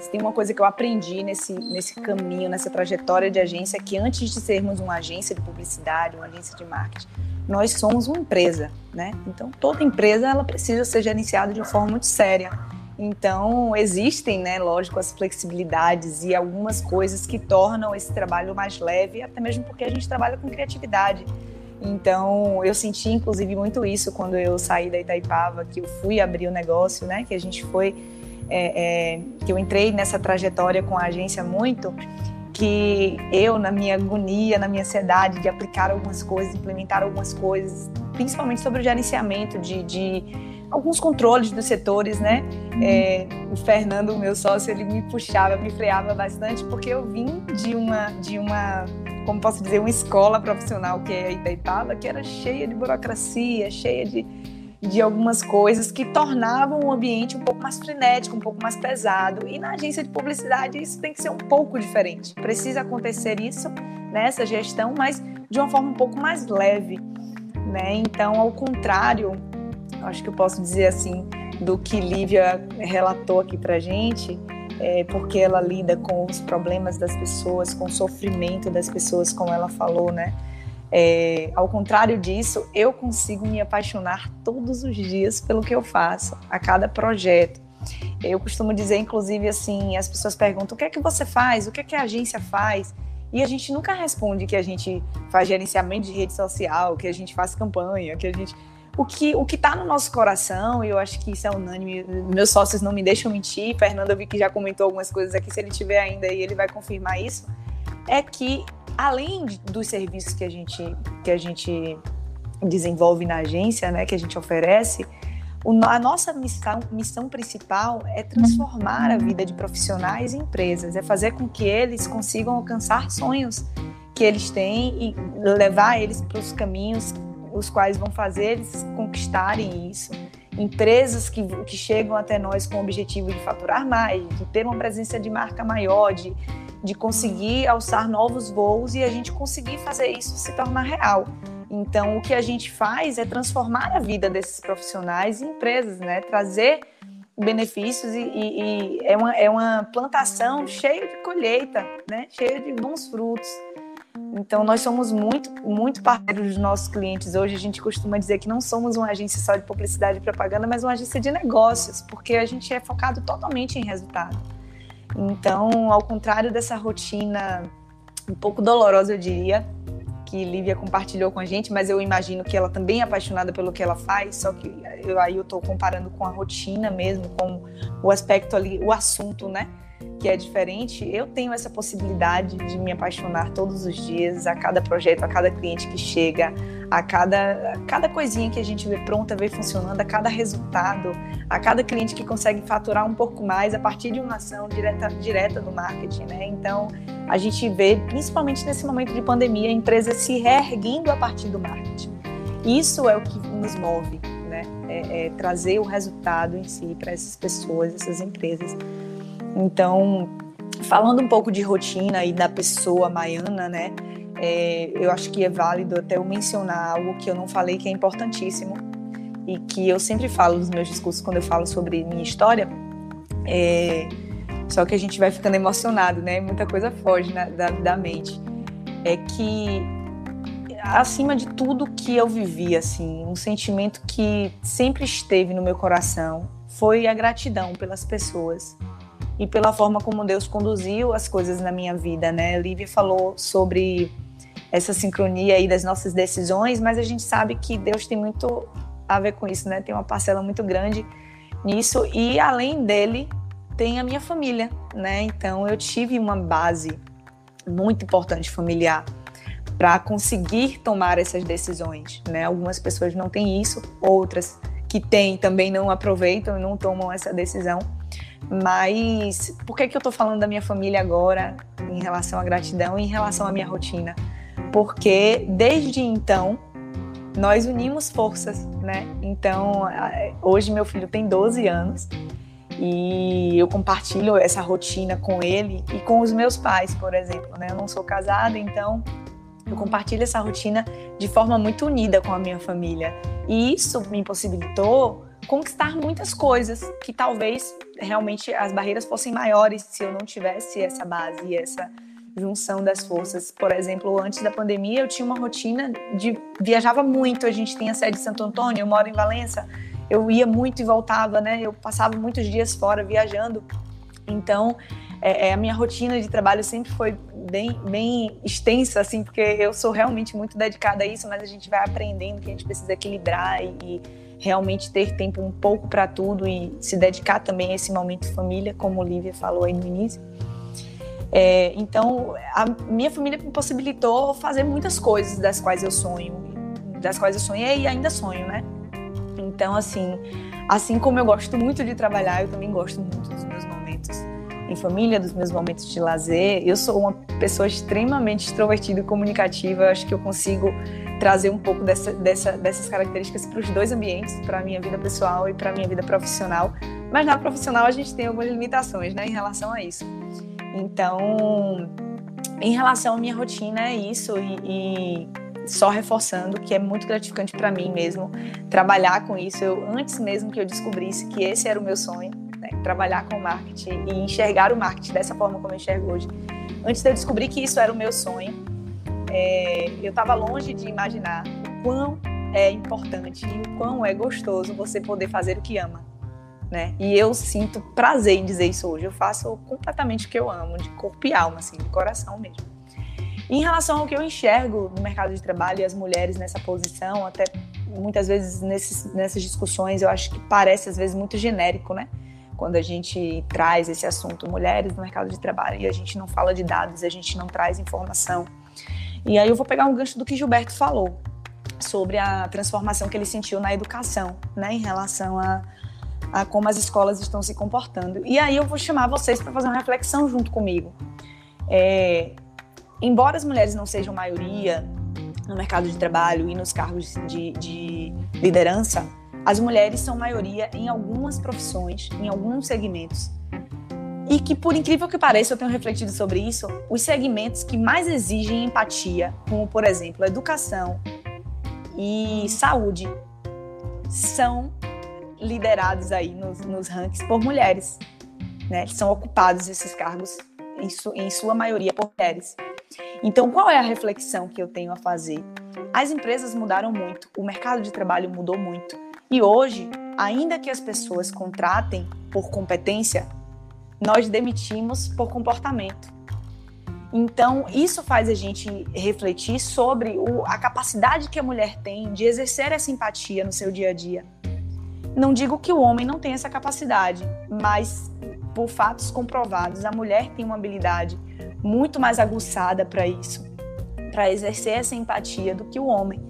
tem uma coisa que eu aprendi nesse, nesse caminho, nessa trajetória de agência, que antes de sermos uma agência de publicidade, uma agência de marketing, nós somos uma empresa, né? Então, toda empresa ela precisa ser gerenciada de uma forma muito séria. Então, existem, né, lógico, as flexibilidades e algumas coisas que tornam esse trabalho mais leve, até mesmo porque a gente trabalha com criatividade. Então, eu senti, inclusive, muito isso quando eu saí da Itaipava, que eu fui abrir o negócio, né, que a gente foi, é, é, que eu entrei nessa trajetória com a agência muito, que eu, na minha agonia, na minha ansiedade de aplicar algumas coisas, implementar algumas coisas, principalmente sobre o gerenciamento de, de alguns controles dos setores, né? Uhum. É, o Fernando, meu sócio, ele me puxava, me freava bastante, porque eu vim de uma, de uma, como posso dizer, uma escola profissional que é a Itaipava, que era cheia de burocracia, cheia de de algumas coisas que tornavam o ambiente um pouco mais frenético, um pouco mais pesado. E na agência de publicidade isso tem que ser um pouco diferente. Precisa acontecer isso nessa gestão, mas de uma forma um pouco mais leve, né? Então, ao contrário, acho que eu posso dizer assim do que Lívia relatou aqui para gente, é, porque ela lida com os problemas das pessoas, com o sofrimento das pessoas, como ela falou, né? É, ao contrário disso, eu consigo me apaixonar todos os dias pelo que eu faço, a cada projeto. Eu costumo dizer, inclusive, assim, as pessoas perguntam: o que é que você faz? O que é que a agência faz? E a gente nunca responde que a gente faz gerenciamento de rede social, que a gente faz campanha, que a gente. O que o está no nosso coração, e eu acho que isso é unânime, meus sócios não me deixam mentir, Fernando eu vi que já comentou algumas coisas aqui, se ele tiver ainda aí, ele vai confirmar isso, é que além dos serviços que a gente, que a gente desenvolve na agência, né, que a gente oferece, a nossa missão, missão principal é transformar a vida de profissionais e empresas, é fazer com que eles consigam alcançar sonhos que eles têm e levar eles para os caminhos os quais vão fazer eles conquistarem isso. Empresas que, que chegam até nós com o objetivo de faturar mais, de ter uma presença de marca maior, de de conseguir alçar novos voos e a gente conseguir fazer isso se tornar real. Então, o que a gente faz é transformar a vida desses profissionais em empresas, né? Trazer benefícios e, e, e é, uma, é uma plantação cheia de colheita, né? Cheia de bons frutos. Então, nós somos muito, muito parceiros dos nossos clientes. Hoje, a gente costuma dizer que não somos uma agência só de publicidade e propaganda, mas uma agência de negócios, porque a gente é focado totalmente em resultado. Então, ao contrário dessa rotina um pouco dolorosa, eu diria, que Lívia compartilhou com a gente, mas eu imagino que ela também é apaixonada pelo que ela faz, só que eu, aí eu estou comparando com a rotina mesmo, com o aspecto ali, o assunto, né? Que é diferente, eu tenho essa possibilidade de me apaixonar todos os dias, a cada projeto, a cada cliente que chega, a cada, a cada coisinha que a gente vê pronta, vê funcionando, a cada resultado, a cada cliente que consegue faturar um pouco mais a partir de uma ação direta, direta do marketing, né? Então, a gente vê, principalmente nesse momento de pandemia, empresas se reerguendo a partir do marketing. Isso é o que nos move, né? É, é trazer o resultado em si para essas pessoas, essas empresas. Então, falando um pouco de rotina e da pessoa maiana, né? É, eu acho que é válido até eu mencionar algo que eu não falei que é importantíssimo e que eu sempre falo nos meus discursos quando eu falo sobre minha história. É, só que a gente vai ficando emocionado, né? Muita coisa foge na, da, da mente. É que acima de tudo que eu vivi, assim, um sentimento que sempre esteve no meu coração foi a gratidão pelas pessoas e pela forma como Deus conduziu as coisas na minha vida, né? Lívia falou sobre essa sincronia aí das nossas decisões, mas a gente sabe que Deus tem muito a ver com isso, né? Tem uma parcela muito grande nisso e além dele tem a minha família, né? Então eu tive uma base muito importante familiar para conseguir tomar essas decisões. Né? Algumas pessoas não têm isso, outras que têm também não aproveitam e não tomam essa decisão. Mas por que, que eu estou falando da minha família agora em relação à gratidão e em relação à minha rotina? Porque desde então nós unimos forças, né? Então hoje meu filho tem 12 anos e eu compartilho essa rotina com ele e com os meus pais, por exemplo, né? Eu não sou casada, então eu compartilho essa rotina de forma muito unida com a minha família. E isso me possibilitou conquistar muitas coisas que talvez realmente as barreiras fossem maiores se eu não tivesse essa base e essa junção das forças. Por exemplo, antes da pandemia eu tinha uma rotina de viajava muito, a gente tem a sede de Santo Antônio, eu moro em Valença. Eu ia muito e voltava, né? Eu passava muitos dias fora viajando. Então, é, é, a minha rotina de trabalho sempre foi bem, bem extensa, assim, porque eu sou realmente muito dedicada a isso, mas a gente vai aprendendo que a gente precisa equilibrar e, e realmente ter tempo um pouco para tudo e se dedicar também a esse momento família, como Lívia falou aí no início. É, então, a minha família me possibilitou fazer muitas coisas das quais eu sonho, das quais eu sonhei e ainda sonho, né? Então, assim, assim como eu gosto muito de trabalhar, eu também gosto muito dos meus momentos em família, dos meus momentos de lazer. Eu sou uma pessoa extremamente extrovertida e comunicativa. Eu acho que eu consigo trazer um pouco dessa, dessa, dessas características para os dois ambientes, para a minha vida pessoal e para a minha vida profissional. Mas na profissional a gente tem algumas limitações, né, em relação a isso. Então, em relação à minha rotina é isso e, e só reforçando que é muito gratificante para mim mesmo trabalhar com isso. Eu antes mesmo que eu descobrisse que esse era o meu sonho, né, trabalhar com marketing e enxergar o marketing dessa forma como eu enxergo hoje. Antes de eu descobrir que isso era o meu sonho, é, eu estava longe de imaginar o quão é importante e o quão é gostoso você poder fazer o que ama. Né? E eu sinto prazer em dizer isso hoje. Eu faço completamente o que eu amo, de corpo e alma, assim, de coração mesmo. Em relação ao que eu enxergo no mercado de trabalho e as mulheres nessa posição, até muitas vezes nesses, nessas discussões eu acho que parece às vezes muito genérico, né? quando a gente traz esse assunto mulheres no mercado de trabalho e a gente não fala de dados, a gente não traz informação. E aí eu vou pegar um gancho do que Gilberto falou sobre a transformação que ele sentiu na educação, né, em relação a, a como as escolas estão se comportando. E aí eu vou chamar vocês para fazer uma reflexão junto comigo. É, embora as mulheres não sejam maioria no mercado de trabalho e nos cargos de, de liderança, as mulheres são maioria em algumas profissões, em alguns segmentos. E que, por incrível que pareça, eu tenho refletido sobre isso, os segmentos que mais exigem empatia, como, por exemplo, educação e saúde, são liderados aí nos, nos rankings por mulheres. Né? São ocupados esses cargos, em, su, em sua maioria, por mulheres. Então, qual é a reflexão que eu tenho a fazer? As empresas mudaram muito, o mercado de trabalho mudou muito. E hoje, ainda que as pessoas contratem por competência, nós demitimos por comportamento. Então, isso faz a gente refletir sobre o, a capacidade que a mulher tem de exercer essa empatia no seu dia a dia. Não digo que o homem não tenha essa capacidade, mas por fatos comprovados, a mulher tem uma habilidade muito mais aguçada para isso, para exercer essa empatia do que o homem.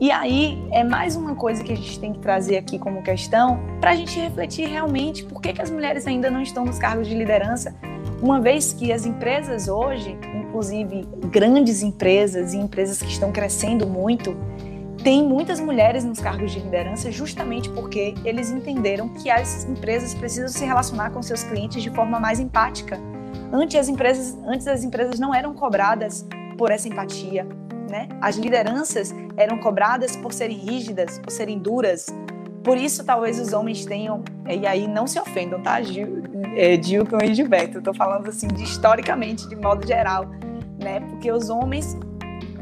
E aí é mais uma coisa que a gente tem que trazer aqui como questão para a gente refletir realmente por que, que as mulheres ainda não estão nos cargos de liderança, uma vez que as empresas hoje, inclusive grandes empresas e empresas que estão crescendo muito, tem muitas mulheres nos cargos de liderança justamente porque eles entenderam que as empresas precisam se relacionar com seus clientes de forma mais empática. Antes as empresas, antes as empresas não eram cobradas por essa empatia, né? As lideranças eram cobradas por serem rígidas, por serem duras. Por isso talvez os homens tenham, e aí não se ofendam, tá? Gil, é, Gilton e Gilberto, tô falando assim de historicamente, de modo geral, né? Porque os homens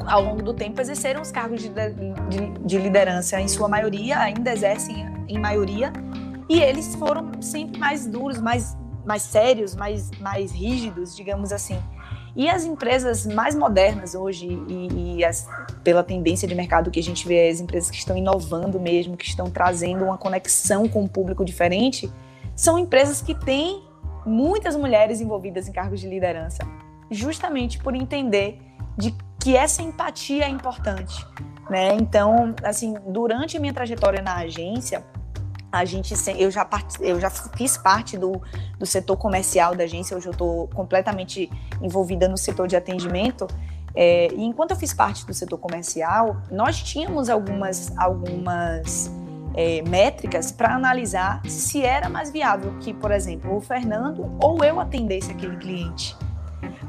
ao longo do tempo, exerceram os cargos de, de, de liderança, em sua maioria, ainda exercem em maioria, e eles foram sempre mais duros, mais, mais sérios, mais, mais rígidos, digamos assim. E as empresas mais modernas hoje, e, e as, pela tendência de mercado que a gente vê, as empresas que estão inovando mesmo, que estão trazendo uma conexão com um público diferente, são empresas que têm muitas mulheres envolvidas em cargos de liderança, justamente por entender de que essa empatia é importante, né? Então, assim, durante a minha trajetória na agência, a gente eu já eu já fiz parte do, do setor comercial da agência hoje eu estou completamente envolvida no setor de atendimento é, e enquanto eu fiz parte do setor comercial nós tínhamos algumas algumas é, métricas para analisar se era mais viável que por exemplo o Fernando ou eu atendesse aquele cliente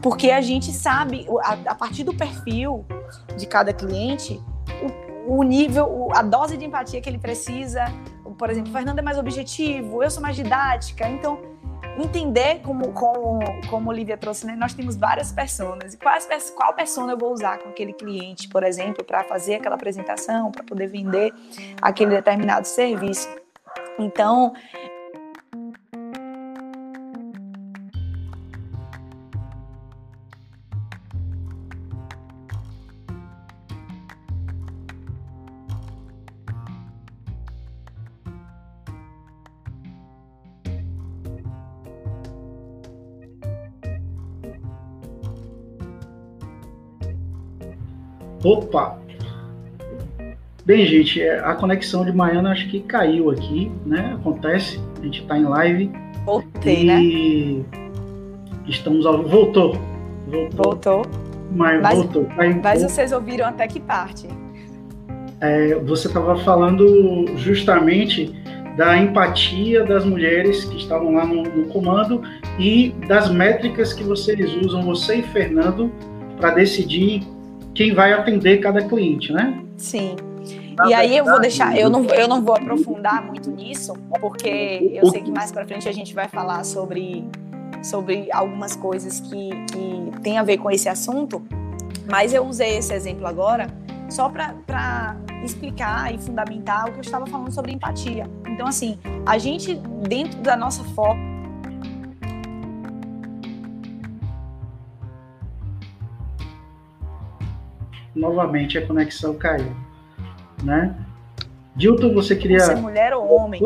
porque a gente sabe, a, a partir do perfil de cada cliente, o, o, nível, a dose de empatia que ele precisa. Por exemplo, Fernando é mais objetivo, eu sou mais didática. Então, entender como, como, como Olivia trouxe, né? nós temos várias personas. E quais, qual persona eu vou usar com aquele cliente, por exemplo, para fazer aquela apresentação, para poder vender aquele determinado serviço. Então,
Opa! Bem, gente, é, a conexão de Maiana acho que caiu aqui, né? Acontece, a gente está em live.
Voltei,
e né? Estamos ao. Voltou.
Voltou. Voltou.
Mas, mas voltou.
Mas vocês ouviram até que parte?
É, você estava falando justamente da empatia das mulheres que estavam lá no, no comando e das métricas que vocês usam, você e Fernando, para decidir quem vai atender cada cliente, né?
Sim. Na e aí eu vou deixar, eu não, eu não vou aprofundar muito nisso, porque eu sei que mais para frente a gente vai falar sobre, sobre algumas coisas que, que tem a ver com esse assunto, mas eu usei esse exemplo agora só para explicar e fundamentar o que eu estava falando sobre empatia. Então, assim, a gente, dentro da nossa forma
novamente a conexão caiu, né? Dilton, você queria...
Ser mulher ou homem,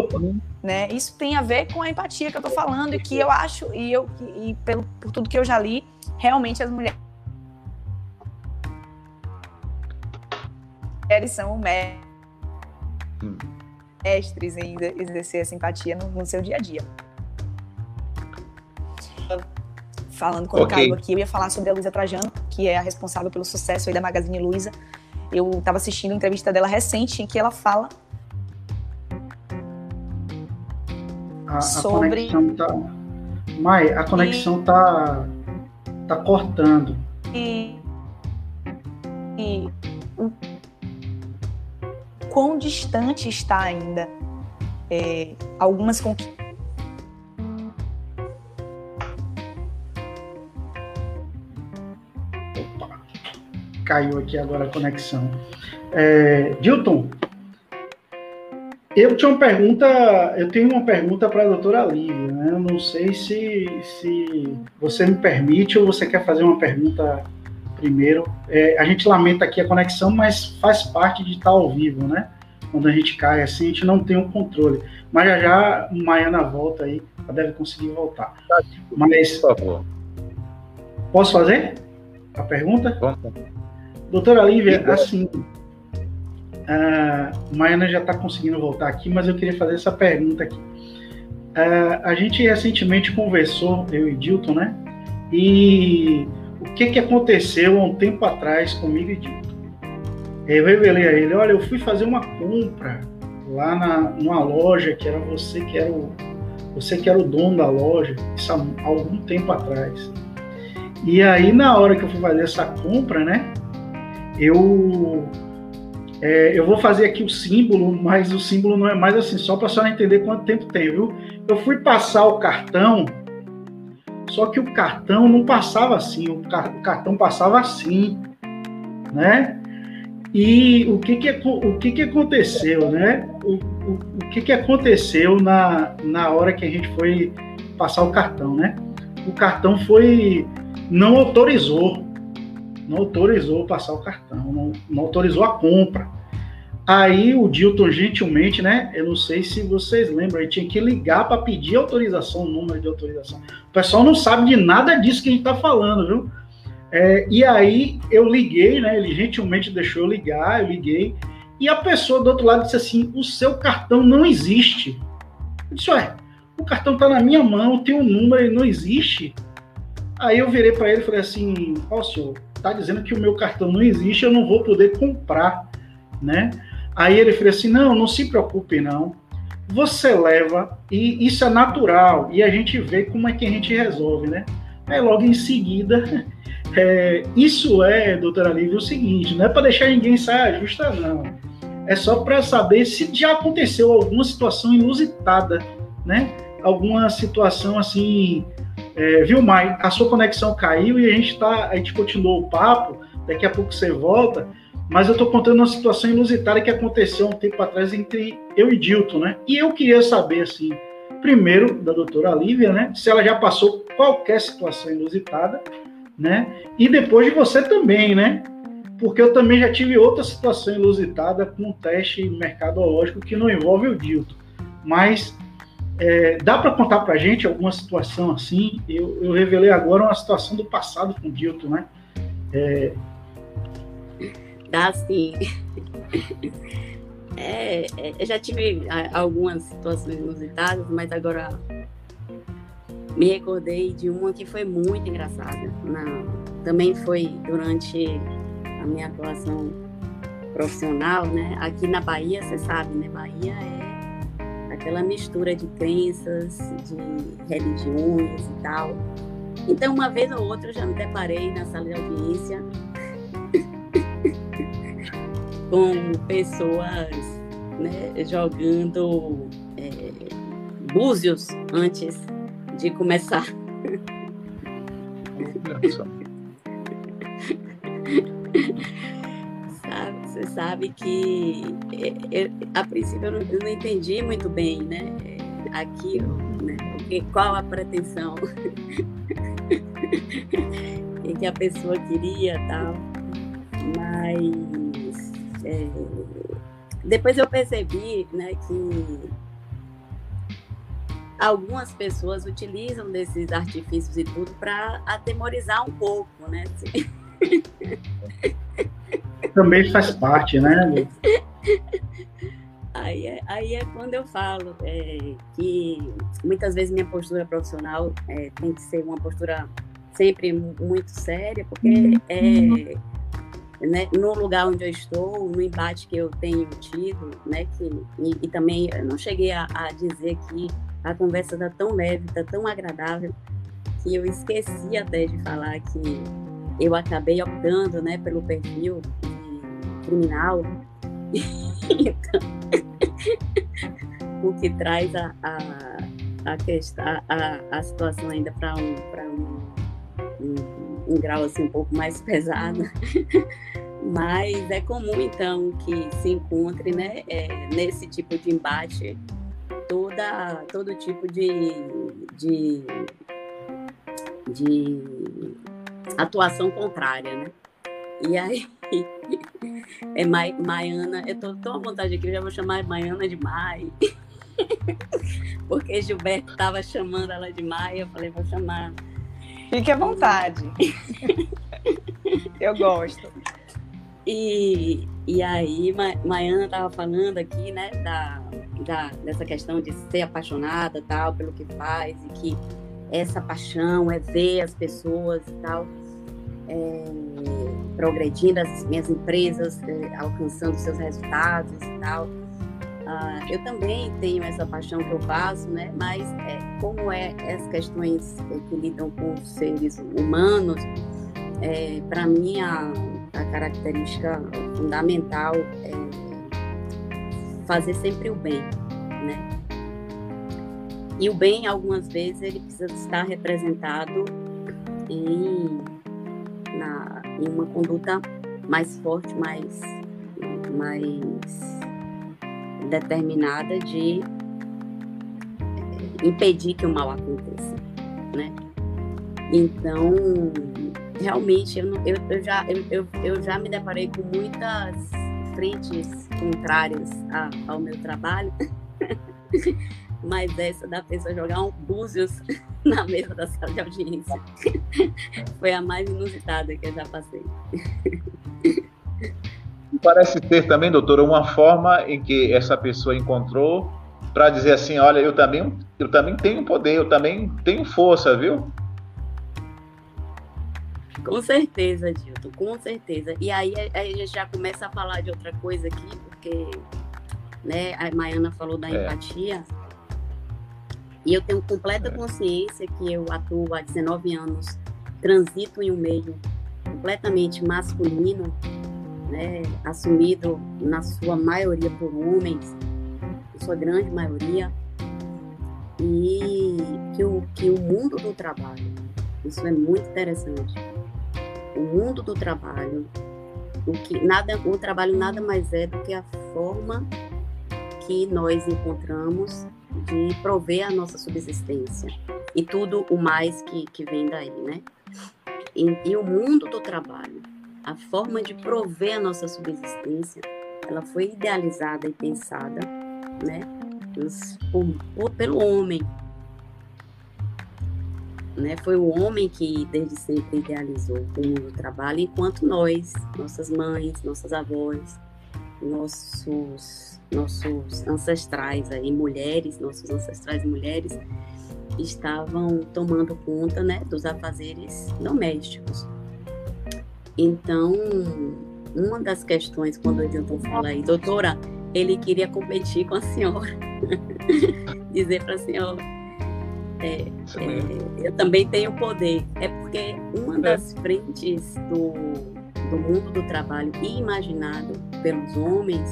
né? Isso tem a ver com a empatia que eu tô falando e que eu acho, e, eu, e pelo, por tudo que eu já li, realmente as mulheres são mestres em exercer essa empatia no, no seu dia a dia falando com okay. o Caio aqui, eu ia falar sobre a Luísa Trajano, que é a responsável pelo sucesso aí da Magazine Luiza. Eu estava assistindo a entrevista dela recente em que ela fala
a, sobre... a conexão tá Mai, a conexão e... tá tá cortando.
E, e o quão distante está ainda é, algumas conquistas
caiu aqui agora a conexão. É, Dilton, eu tinha uma pergunta, eu tenho uma pergunta para a doutora Lívia, né? Eu não sei se, se você me permite ou você quer fazer uma pergunta primeiro. É, a gente lamenta aqui a conexão, mas faz parte de estar ao vivo, né? Quando a gente cai assim, a gente não tem o um controle. Mas já já Maiana volta aí ela deve conseguir voltar. Mas. Por favor. Posso fazer a pergunta? Vamos. Doutora Lívia, assim. A Maiana já está conseguindo voltar aqui, mas eu queria fazer essa pergunta aqui. a gente recentemente conversou, eu e Dilton, né? E o que, que aconteceu há um tempo atrás comigo e Dilton? Eu revelei a ele, olha, eu fui fazer uma compra lá na, numa loja que era você que era o você que era o dono da loja, isso há algum tempo atrás. E aí na hora que eu fui fazer essa compra, né, eu é, eu vou fazer aqui o símbolo, mas o símbolo não é mais assim, só para só entender quanto tempo tem, viu? Eu fui passar o cartão, só que o cartão não passava assim, o, cartão passava assim, né? E o que que, o que, que aconteceu, né? O, o, o que que aconteceu na, na hora que a gente foi passar o cartão, né? O cartão foi não autorizou, não autorizou passar o cartão, não, não autorizou a compra. Aí o Dilton gentilmente, né? Eu não sei se vocês lembram, ele tinha que ligar para pedir autorização, o número de autorização. O pessoal não sabe de nada disso que a gente está falando, viu? É, e aí eu liguei, né? Ele gentilmente deixou eu ligar, eu liguei. E a pessoa do outro lado disse assim: o seu cartão não existe. Eu disse, ué, o cartão está na minha mão, tem um número, ele não existe. Aí eu virei para ele e falei assim: ó, oh, senhor, tá dizendo que o meu cartão não existe, eu não vou poder comprar, né? Aí ele falou assim: não, não se preocupe, não. Você leva, e isso é natural, e a gente vê como é que a gente resolve, né? Aí logo em seguida <laughs> é, isso é, doutora Lívia, o seguinte, não é para deixar ninguém sair justa, não. É só para saber se já aconteceu alguma situação inusitada, né? Alguma situação assim, é, viu, Mai? A sua conexão caiu e a gente tá, a gente continuou o papo. Daqui a pouco você volta, mas eu estou contando uma situação inusitada que aconteceu um tempo atrás entre eu e Dilton, né? E eu queria saber assim, primeiro da doutora Lívia, né? Se ela já passou qualquer situação inusitada né? E depois de você também, né? Porque eu também já tive outra situação inusitada com um teste mercadológico que não envolve o Dilton. Mas é, dá para contar para gente alguma situação assim? Eu, eu, revelei agora uma situação do passado com o Dilton, né? É...
Dá sim. É, é, eu já tive algumas situações inusitadas, mas agora me recordei de uma que foi muito engraçada. Na, também foi durante a minha atuação profissional, né? Aqui na Bahia, você sabe, né? Bahia é aquela mistura de crenças, de religiões e tal. Então, uma vez ou outra, eu já me deparei na sala de audiência <laughs> com pessoas né, jogando é, búzios antes de começar. <laughs> sabe, você sabe que eu, é, é, a princípio eu não, eu não, entendi muito bem, né? Aquilo, né? Porque, qual a pretensão <laughs> que a pessoa queria tal. Mas é, depois eu percebi né, que algumas pessoas utilizam desses artifícios e tudo para atemorizar um pouco, né?
Também faz parte, né? <laughs>
Aí é, aí é quando eu falo é, que muitas vezes minha postura profissional é, tem que ser uma postura sempre muito séria, porque uhum. é, né, no lugar onde eu estou, no embate que eu tenho tido, né, que, e, e também eu não cheguei a, a dizer que a conversa está tão leve, está tão agradável, que eu esqueci até de falar que eu acabei optando né, pelo perfil criminal. <laughs> então, o que traz a, a, a, questão, a, a situação ainda para um, um, um, um grau assim, um pouco mais pesado. <laughs> Mas é comum, então, que se encontre né, é, nesse tipo de embate toda, todo tipo de, de, de atuação contrária, né? E aí, <laughs> é Mai, Maiana, eu tô tão à vontade aqui, eu já vou chamar Maiana de Mai. <laughs> porque Gilberto estava chamando ela de Maia, eu falei, vou chamar.
Fique à vontade. eu gosto.
E, e aí, Ma Maiana estava falando aqui, né, da, da, dessa questão de ser apaixonada tal, pelo que faz, e que essa paixão é ver as pessoas e tal, é, progredindo, as minhas empresas é, alcançando seus resultados e tal. Ah, eu também tenho essa paixão que eu faço, né? Mas é, como é as questões é, que lidam com os seres humanos, é, para mim a, a, característica fundamental é fazer sempre o bem, né? E o bem, algumas vezes, ele precisa estar representado em, na, em uma conduta mais forte, mais, mais determinada de impedir que o mal aconteça, né? Então, realmente, eu, eu, eu já, eu, eu, eu, já me deparei com muitas frentes contrárias a, ao meu trabalho, <laughs> mas essa da pessoa jogar um búzios <laughs> na mesa da sala de audiência <laughs> foi a mais inusitada que eu já passei.
Parece ter também, doutora, uma forma em que essa pessoa encontrou para dizer assim, olha, eu também, eu também tenho poder, eu também tenho força, viu?
Com certeza, Dilton, com certeza. E aí, a gente já começa a falar de outra coisa aqui, porque né, a Maiana falou da é. empatia. E eu tenho completa é. consciência que eu atuo há 19 anos, transito em um meio completamente masculino, né, assumido na sua maioria por homens, sua grande maioria, e que o, que o mundo do trabalho, isso é muito interessante, o mundo do trabalho, o, que, nada, o trabalho nada mais é do que a forma que nós encontramos de prover a nossa subsistência e tudo o mais que, que vem daí, né? E, e o mundo do trabalho a forma de prover a nossa subsistência, ela foi idealizada e pensada, né, por, por, pelo homem. Né? Foi o homem que desde sempre idealizou o mundo do trabalho, enquanto nós, nossas mães, nossas avós, nossos nossos ancestrais aí, mulheres, nossos ancestrais mulheres, estavam tomando conta, né, dos afazeres domésticos. Então, uma das questões, quando o Edilton fala aí, doutora, ele queria competir com a senhora. <laughs> Dizer para a senhora, é, é, eu também tenho poder. É porque uma das frentes do, do mundo do trabalho imaginado pelos homens,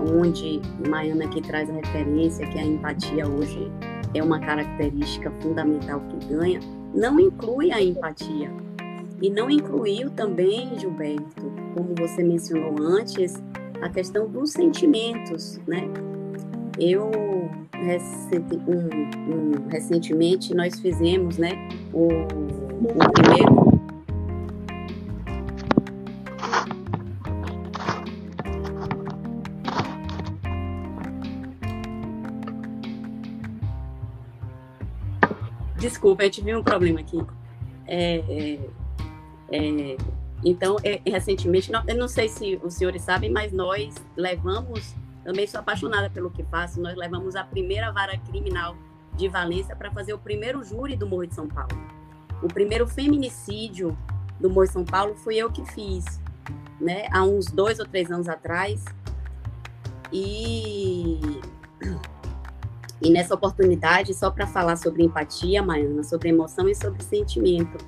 onde Maiana aqui traz a referência que a empatia hoje é uma característica fundamental que ganha, não inclui a empatia e não incluiu também, Gilberto, como você mencionou antes, a questão dos sentimentos, né? Eu um, um, recentemente nós fizemos, né, o, o primeiro Desculpa, eu tive um problema aqui. É, é, é, então, é, recentemente, não, eu não sei se os senhores sabem, mas nós levamos, também sou apaixonada pelo que faço, nós levamos a primeira vara criminal de Valência para fazer o primeiro júri do Morro de São Paulo. O primeiro feminicídio do Morro de São Paulo fui eu que fiz, né, há uns dois ou três anos atrás. E, e nessa oportunidade, só para falar sobre empatia, Maiana, sobre emoção e sobre sentimento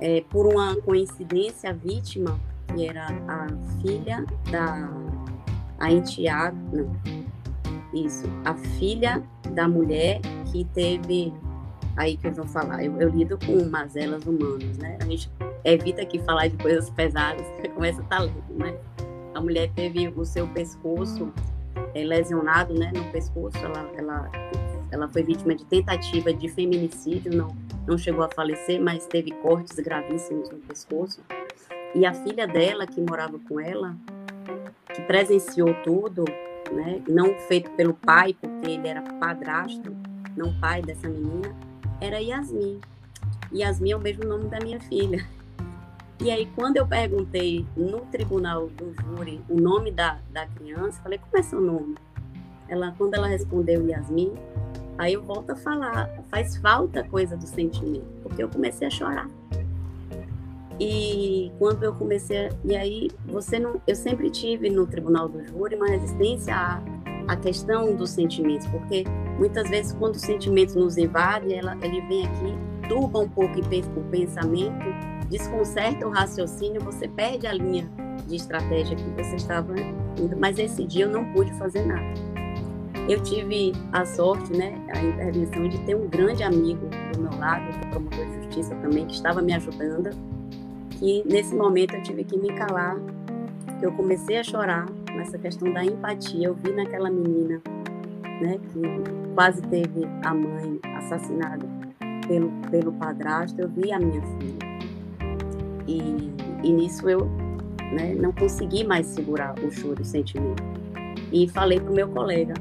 é, por uma coincidência, a vítima, que era a filha da a enteada, não, isso, a filha da mulher que teve, aí que eu vou falar, eu, eu lido com mazelas humanas, né? A gente evita aqui falar de coisas pesadas, <laughs> começa a estar tá lendo, né? A mulher teve o seu pescoço é, lesionado, né, no pescoço, ela, ela, ela foi vítima de tentativa de feminicídio, não não chegou a falecer, mas teve cortes gravíssimos no pescoço. E a filha dela, que morava com ela, que presenciou tudo, né, não feito pelo pai, porque ele era padrasto, não pai dessa menina, era Yasmin. Yasmin é o mesmo nome da minha filha. E aí, quando eu perguntei no tribunal do júri o nome da, da criança, falei, como é seu nome? Ela, quando ela respondeu Yasmin, aí eu volto a falar, faz falta coisa do sentimento, porque eu comecei a chorar. E quando eu comecei, a, e aí você não, eu sempre tive no tribunal do júri uma resistência à, à questão dos sentimentos, porque muitas vezes quando os sentimentos nos invadem, ela, ele vem aqui, turba um pouco o pensamento, desconcerta o raciocínio, você perde a linha de estratégia que você estava indo. Mas esse dia eu não pude fazer nada. Eu tive a sorte, né, a intervenção de ter um grande amigo do meu lado, que é promotor de justiça também, que estava me ajudando. Que nesse momento eu tive que me calar, eu comecei a chorar nessa questão da empatia. Eu vi naquela menina, né, que quase teve a mãe assassinada pelo pelo padrasto. Eu vi a minha filha e, e nisso eu né, não consegui mais segurar o choro, o sentimento. E falei para o meu colega,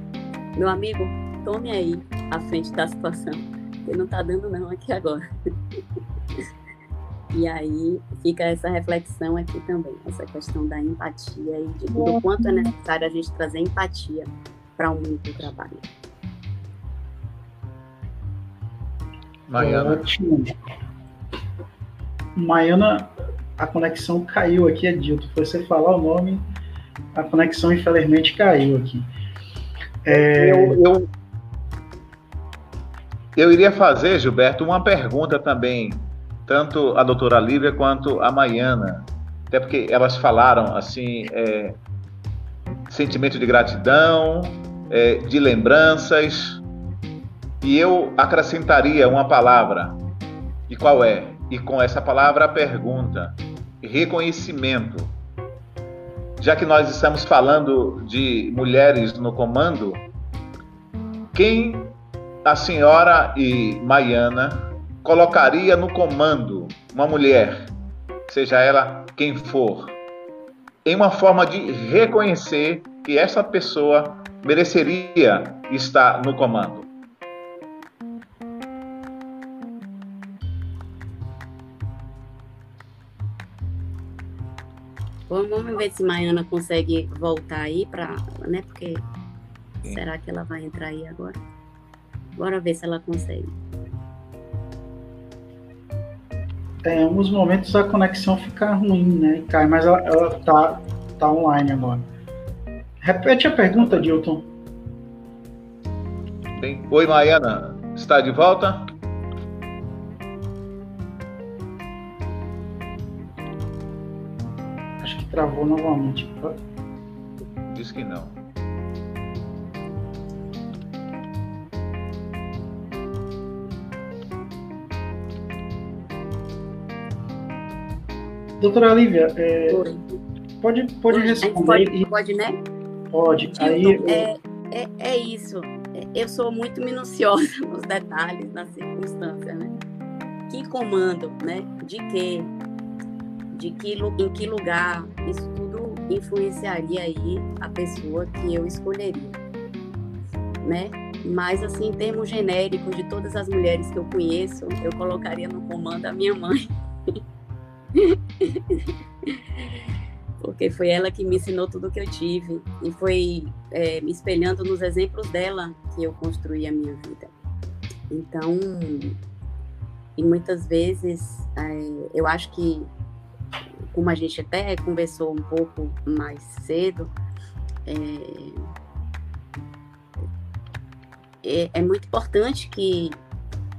meu amigo, tome aí a frente da situação, que não está dando não aqui agora. <laughs> e aí fica essa reflexão aqui também, essa questão da empatia e de, do quanto é necessário a gente trazer empatia para o mundo do trabalho.
Maiana. Ótimo. Maiana, a conexão caiu aqui, Adilto. Foi você falar o nome, a conexão infelizmente caiu aqui.
É... Eu, eu, eu iria fazer, Gilberto, uma pergunta também, tanto a doutora Lívia quanto a Maiana, até porque elas falaram assim, é, sentimento de gratidão, é, de lembranças, e eu acrescentaria uma palavra, e qual é? E com essa palavra a pergunta: reconhecimento já que nós estamos falando de mulheres no comando, quem a senhora e Maiana colocaria no comando uma mulher, seja ela quem for, em uma forma de reconhecer que essa pessoa mereceria estar no comando?
Vamos ver se Maiana consegue voltar aí para, né? Porque Sim. será que ela vai entrar aí agora? Bora ver se ela consegue.
Tem alguns momentos a conexão fica ruim, né? Cai, mas ela, ela tá, tá online agora. Repete a pergunta, Dilton.
Oi, Maiana. Está de volta?
Travou novamente.
Diz que não.
Doutora Lívia, é, pode, pode responder.
Pode, pode, né?
Pode.
Aí, é, é, é isso. Eu sou muito minuciosa <laughs> nos detalhes, nas circunstâncias, né? Que comando, né? De quê? De que, em que lugar isso tudo influenciaria aí a pessoa que eu escolheria, né? Mas assim, em termos genéricos de todas as mulheres que eu conheço, eu colocaria no comando a minha mãe. <laughs> Porque foi ela que me ensinou tudo que eu tive e foi é, me espelhando nos exemplos dela que eu construí a minha vida. Então, e muitas vezes é, eu acho que como a gente até conversou um pouco mais cedo, é, é, é muito importante que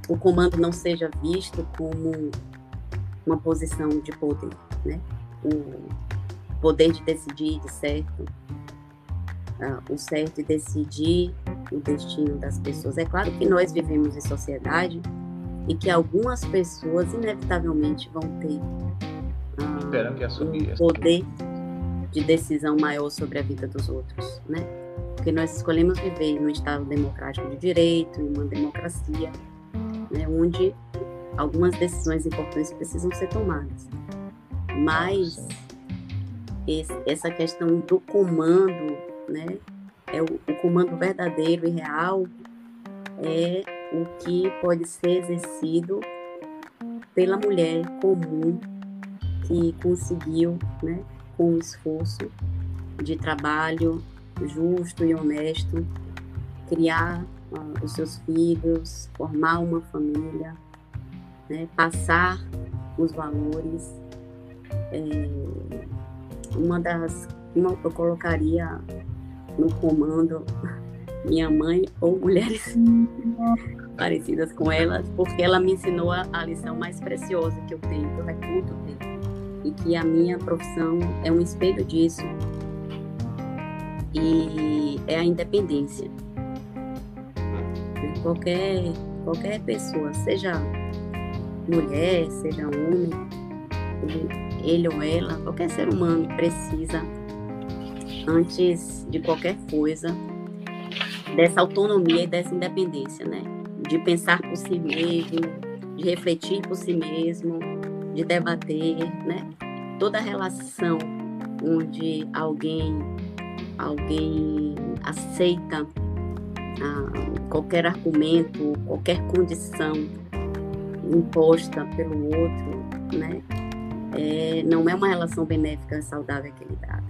o comando não seja visto como uma posição de poder, né? O poder de decidir de certo, uh, o certo de decidir o destino das pessoas. É claro que nós vivemos em sociedade e que algumas pessoas inevitavelmente vão ter
Esperando que assumir.
Um poder de decisão maior sobre a vida dos outros, né? Porque nós escolhemos viver num Estado democrático de direito, em uma democracia, né, onde algumas decisões importantes precisam ser tomadas. Mas esse, essa questão do comando, né, é o, o comando verdadeiro e real é o que pode ser exercido pela mulher comum que conseguiu, né, com esforço de trabalho justo e honesto, criar uh, os seus filhos, formar uma família, né, passar os valores. É, uma das, uma, eu colocaria no comando minha mãe ou mulheres <laughs> parecidas com ela, porque ela me ensinou a, a, lição mais preciosa que eu tenho, que eu reputo ter, e que a minha profissão é um espelho disso, e é a independência. Qualquer, qualquer pessoa, seja mulher, seja homem, ele ou ela, qualquer ser humano precisa, antes de qualquer coisa, dessa autonomia e dessa independência, né? De pensar por si mesmo, de refletir por si mesmo, de debater, né? Toda relação onde alguém alguém aceita ah, qualquer argumento, qualquer condição imposta pelo outro, né? É, não é uma relação benéfica, saudável, equilibrada.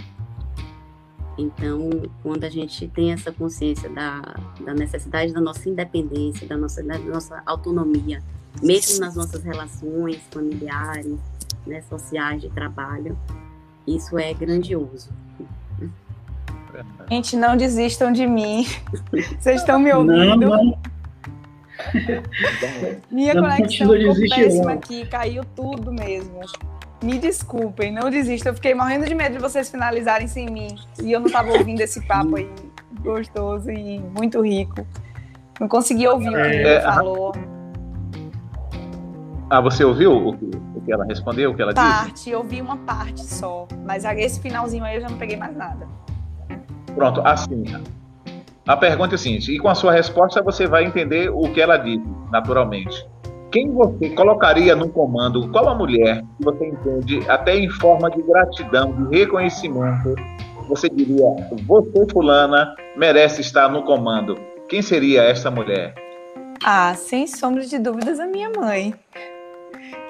Então, quando a gente tem essa consciência da, da necessidade da nossa independência, da nossa, da nossa autonomia, mesmo nas nossas relações familiares, né, sociais, de trabalho, isso é grandioso.
Gente, não desistam de mim. <laughs> Vocês estão me ouvindo? Não, não. Minha não conexão ficou péssima aqui, caiu tudo mesmo. Me desculpem, não desistam. Eu fiquei morrendo de medo de vocês finalizarem sem mim. E eu não estava ouvindo esse papo aí gostoso e muito rico. Não consegui ouvir o que ele é, falou.
Ah, você ouviu o que, o que ela respondeu, o que ela
parte,
disse?
Parte, eu ouvi uma parte só. Mas esse finalzinho aí eu já não peguei mais nada.
Pronto, assim. A pergunta é a seguinte, e com a sua resposta você vai entender o que ela disse, naturalmente. Quem você colocaria no comando? Qual a mulher que você entende, até em forma de gratidão, de reconhecimento, você diria, você, fulana, merece estar no comando? Quem seria essa mulher?
Ah, sem sombra de dúvidas, a minha mãe.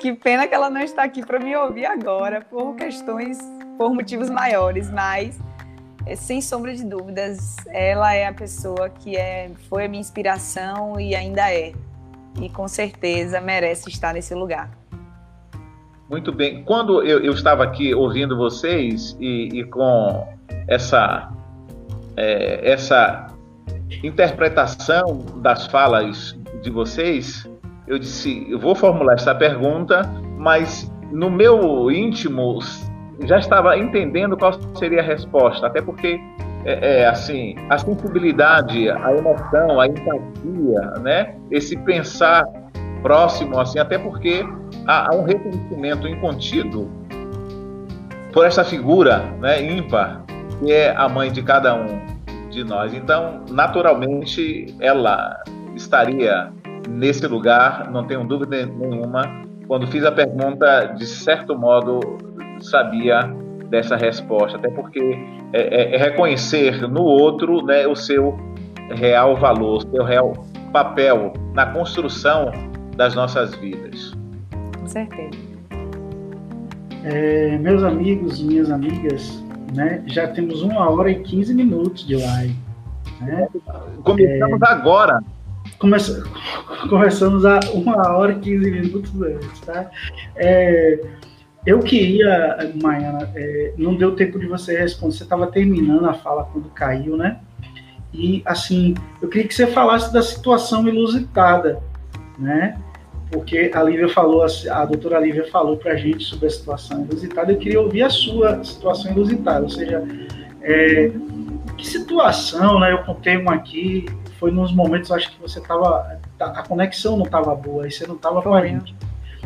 Que pena que ela não está aqui para me ouvir agora, por questões, por motivos maiores, mas é, sem sombra de dúvidas, ela é a pessoa que é, foi a minha inspiração e ainda é. E com certeza merece estar nesse lugar.
Muito bem. Quando eu, eu estava aqui ouvindo vocês e, e com essa, é, essa interpretação das falas de vocês, eu disse: eu vou formular essa pergunta, mas no meu íntimo já estava entendendo qual seria a resposta, até porque é, é, assim a sensibilidade, a emoção, a empatia, né? Esse pensar próximo, assim, até porque há, há um reconhecimento incontido por essa figura, né, ímpar, que é a mãe de cada um de nós. Então, naturalmente, ela estaria nesse lugar, não tenho dúvida nenhuma. Quando fiz a pergunta, de certo modo, sabia dessa resposta, até porque é, é, é reconhecer no outro né, o seu real valor, o seu real papel na construção das nossas vidas.
Com certeza.
É, meus amigos, minhas amigas, né, já temos uma hora e 15 minutos de live. Né?
Começamos é, agora.
Começa, começamos a uma hora e 15 minutos antes, tá? É, eu queria, Maiana, é, não deu tempo de você responder, você estava terminando a fala quando caiu, né? E, assim, eu queria que você falasse da situação inusitada, né? Porque a Lívia falou, a doutora Lívia falou para a gente sobre a situação inusitada, eu queria ouvir a sua situação inusitada, ou seja, é, que situação, né? Eu contei uma aqui, foi nos momentos, acho que você estava, a conexão não estava boa, aí você não estava com a gente.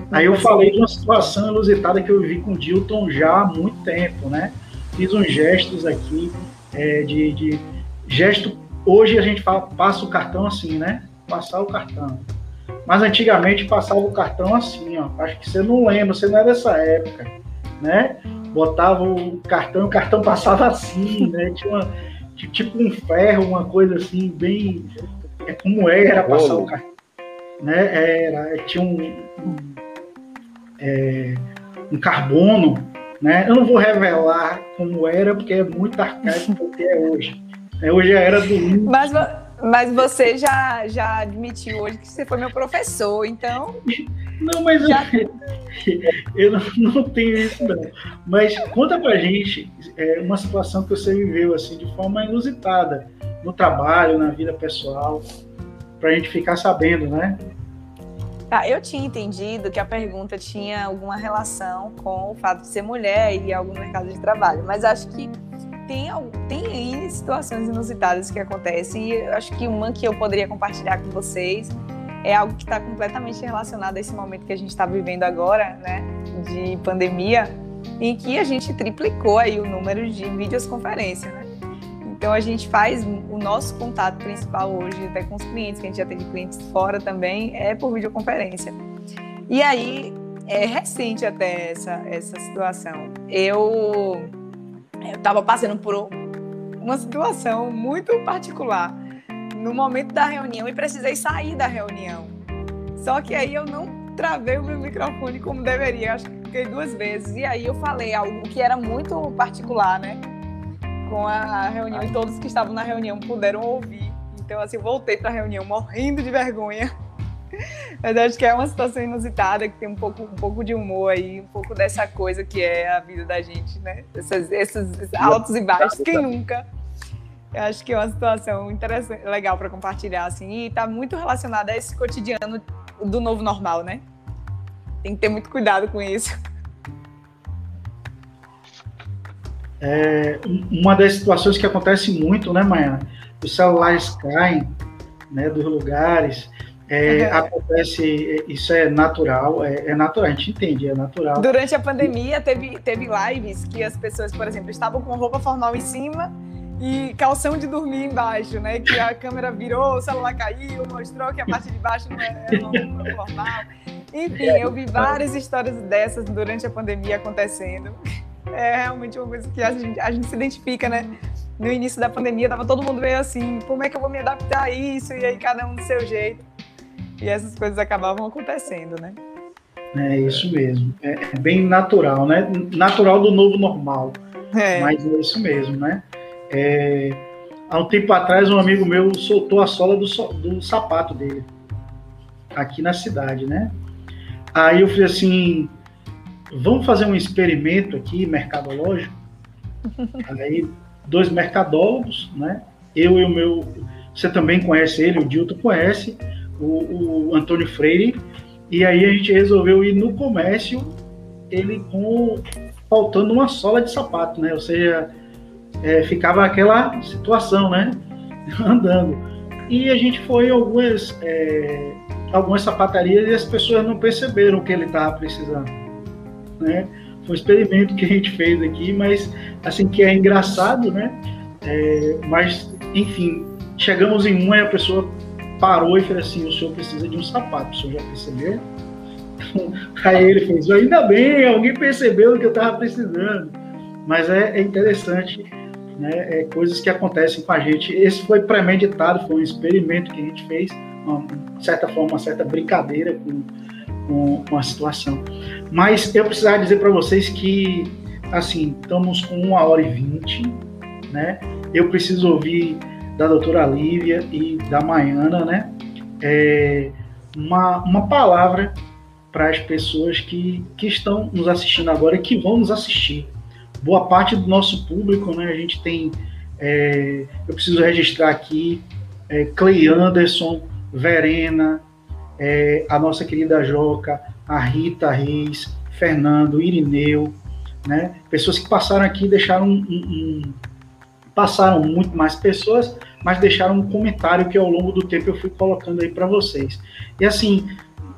Aí eu falei de uma situação inusitada que eu vivi com o Dilton já há muito tempo, né? Fiz uns gestos aqui é, de, de, gesto. Hoje a gente fala, passa o cartão assim, né? Passar o cartão. Mas antigamente passava o cartão assim, ó. Acho que você não lembra, você não é dessa época, né? Botava o cartão, o cartão passava assim, né? Tinha uma, tipo um ferro, uma coisa assim, bem. É como era passar o cartão. Né? Era, tinha um, um, é, um carbono. Né? Eu não vou revelar como era, porque é muito arcaico do que é hoje. É, hoje é a era do
Mas, mas você já, já admitiu hoje que você foi meu professor, então.
Não, mas já... eu, <laughs> eu não, não, tenho isso, não. Mas conta pra gente é, uma situação que você viveu assim de forma inusitada no trabalho, na vida pessoal, pra gente ficar sabendo, né?
Tá, eu tinha entendido que a pergunta tinha alguma relação com o fato de ser mulher e algo no mercado de trabalho, mas acho que tem, tem aí situações inusitadas que acontecem e acho que uma que eu poderia compartilhar com vocês é algo que está completamente relacionado a esse momento que a gente está vivendo agora, né, de pandemia, em que a gente triplicou aí o número de videoconferências, né? Então a gente faz o nosso contato principal hoje, até com os clientes, que a gente já tem clientes fora também, é por videoconferência. E aí é recente até essa, essa situação. Eu eu estava passando por uma situação muito particular no momento da reunião e precisei sair da reunião. Só que aí eu não travei o meu microfone como deveria, acho que fiquei duas vezes. E aí eu falei algo que era muito particular, né? Com a reunião e todos que estavam na reunião puderam ouvir. Então, assim, voltei para a reunião morrendo de vergonha. <laughs> Mas acho que é uma situação inusitada, que tem um pouco, um pouco de humor aí, um pouco dessa coisa que é a vida da gente, né? Essas, esses altos e baixos, quem nunca? Eu acho que é uma situação interessante, legal para compartilhar, assim, e está muito relacionada a esse cotidiano do novo normal, né? Tem que ter muito cuidado com isso.
É, uma das situações que acontece muito, né, Maia? Os celulares caem né, dos lugares, é, uhum. Acontece, isso é natural, é, é, natural, a gente entende, é natural.
Durante a pandemia, teve, teve lives que as pessoas, por exemplo, estavam com roupa formal em cima e calção de dormir embaixo, né? Que a câmera virou, o celular caiu, mostrou que a parte de baixo não é, é normal. Enfim, eu vi várias histórias dessas durante a pandemia acontecendo. É realmente uma coisa que a gente, a gente se identifica, né? No início da pandemia, tava todo mundo meio assim, como é que eu vou me adaptar a isso? E aí, cada um do seu jeito. E essas coisas acabavam acontecendo, né?
É isso mesmo. É, é bem natural, né? Natural do novo normal. É. Mas é isso mesmo, né? É, há um tempo atrás, um amigo meu soltou a sola do, do sapato dele aqui na cidade, né? Aí eu falei assim: vamos fazer um experimento aqui mercadológico. <laughs> Aí, dois mercadólogos, né? Eu e o meu. Você também conhece ele, o Dilton conhece o, o Antônio Freire, e aí a gente resolveu ir no comércio, ele com faltando uma sola de sapato, né? Ou seja, é, ficava aquela situação, né? <laughs> Andando. E a gente foi em algumas, é, algumas sapatarias e as pessoas não perceberam o que ele estava precisando, né? Foi um experimento que a gente fez aqui, mas assim que é engraçado, né? É, mas enfim, chegamos em uma e a pessoa parou e fez assim: o senhor precisa de um sapato, o senhor já percebeu? <laughs> Aí ele fez: ainda bem, alguém percebeu o que eu estava precisando. Mas é, é interessante, né? É coisas que acontecem com a gente. Esse foi premeditado, foi um experimento que a gente fez, uma, de certa forma, uma certa brincadeira com, com, com a situação. Mas eu precisava dizer para vocês que, assim, estamos com uma hora e vinte, né? Eu preciso ouvir da doutora Lívia e da Maiana, né? É uma, uma palavra para as pessoas que, que estão nos assistindo agora e que vão nos assistir. Boa parte do nosso público, né? A gente tem. É, eu preciso registrar aqui é, Clay Anderson, Verena, é, a nossa querida Joca, a Rita Reis, Fernando, Irineu, né? Pessoas que passaram aqui deixaram um, um, passaram muito mais pessoas, mas deixaram um comentário que ao longo do tempo eu fui colocando aí para vocês. E assim,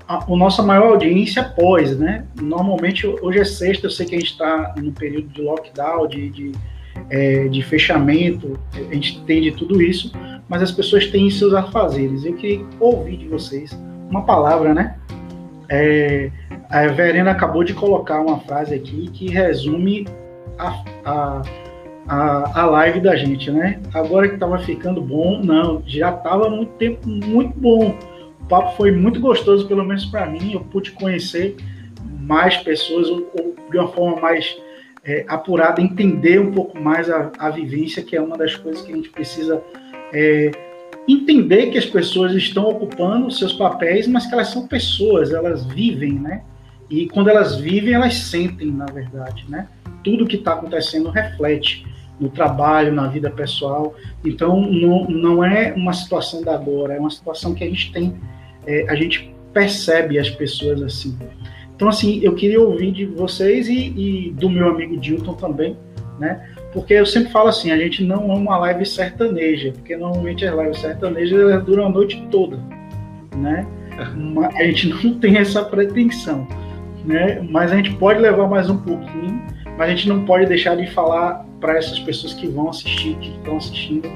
a, a, nossa maior audiência pós, né? Normalmente hoje é sexta, eu sei que a gente está no período de lockdown, de, de, é, de fechamento, a gente entende tudo isso, mas as pessoas têm seus afazeres. Eu queria ouvir de vocês uma palavra, né? É, a Verena acabou de colocar uma frase aqui que resume a, a a, a live da gente, né? Agora que estava ficando bom, não, já estava muito tempo muito bom. O papo foi muito gostoso, pelo menos para mim. Eu pude conhecer mais pessoas ou, ou de uma forma mais é, apurada, entender um pouco mais a, a, vivência, que é uma das coisas que a gente precisa é, entender que as pessoas estão ocupando seus papéis, mas que elas são pessoas, elas vivem, né? E quando elas vivem, elas sentem, na verdade, né? Tudo que está acontecendo reflete no trabalho, na vida pessoal. Então, não, não é uma situação da agora, é uma situação que a gente tem, é, a gente percebe as pessoas assim. Então, assim, eu queria ouvir de vocês e, e do meu amigo Dilton também, né? Porque eu sempre falo assim, a gente não é uma live sertaneja, porque normalmente as lives sertanejas duram a noite toda, né? A gente não <laughs> tem essa pretensão, né? Mas a gente pode levar mais um pouquinho, mas a gente não pode deixar de falar para essas pessoas que vão assistir, que estão assistindo,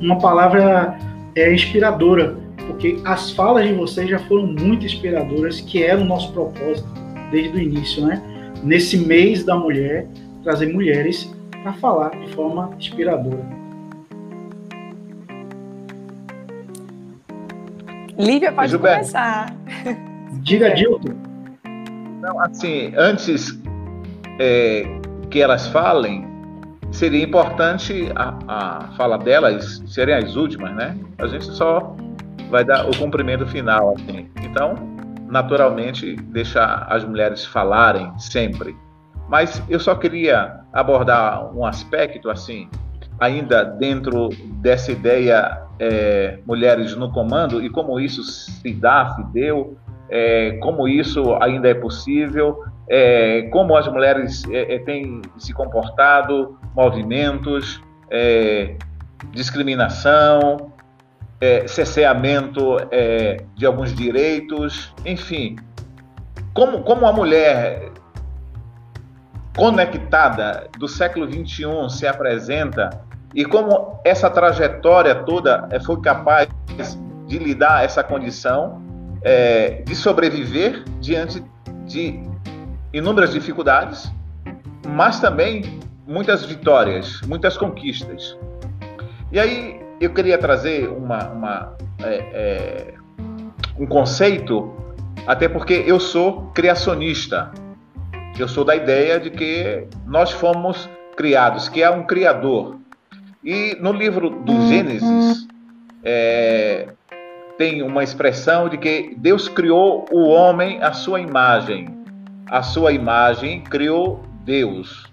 uma palavra é, inspiradora, porque as falas de vocês já foram muito inspiradoras, que era o nosso propósito desde o início, né? Nesse mês da mulher, trazer mulheres para falar de forma inspiradora.
Lívia, pode Gilberto, começar.
Diga, Dilton.
Não, assim, antes é, que elas falem, seria importante a, a fala delas serem as últimas, né? A gente só vai dar o cumprimento final, assim. Então, naturalmente, deixar as mulheres falarem sempre. Mas eu só queria abordar um aspecto, assim, ainda dentro dessa ideia é, mulheres no comando e como isso se dá, se deu, é, como isso ainda é possível, é, como as mulheres é, é, têm se comportado, movimentos, é, discriminação, é, cerceamento é, de alguns direitos, enfim. Como, como a mulher conectada do século XXI se apresenta e como essa trajetória toda foi capaz de lidar essa condição é, de sobreviver diante de inúmeras dificuldades, mas também muitas vitórias, muitas conquistas. E aí eu queria trazer uma, uma é, é, um conceito, até porque eu sou criacionista. Eu sou da ideia de que nós fomos criados, que há um Criador. E no livro do. Gênesis, é, tem uma expressão de que Deus criou o homem à sua imagem. A sua imagem criou Deus.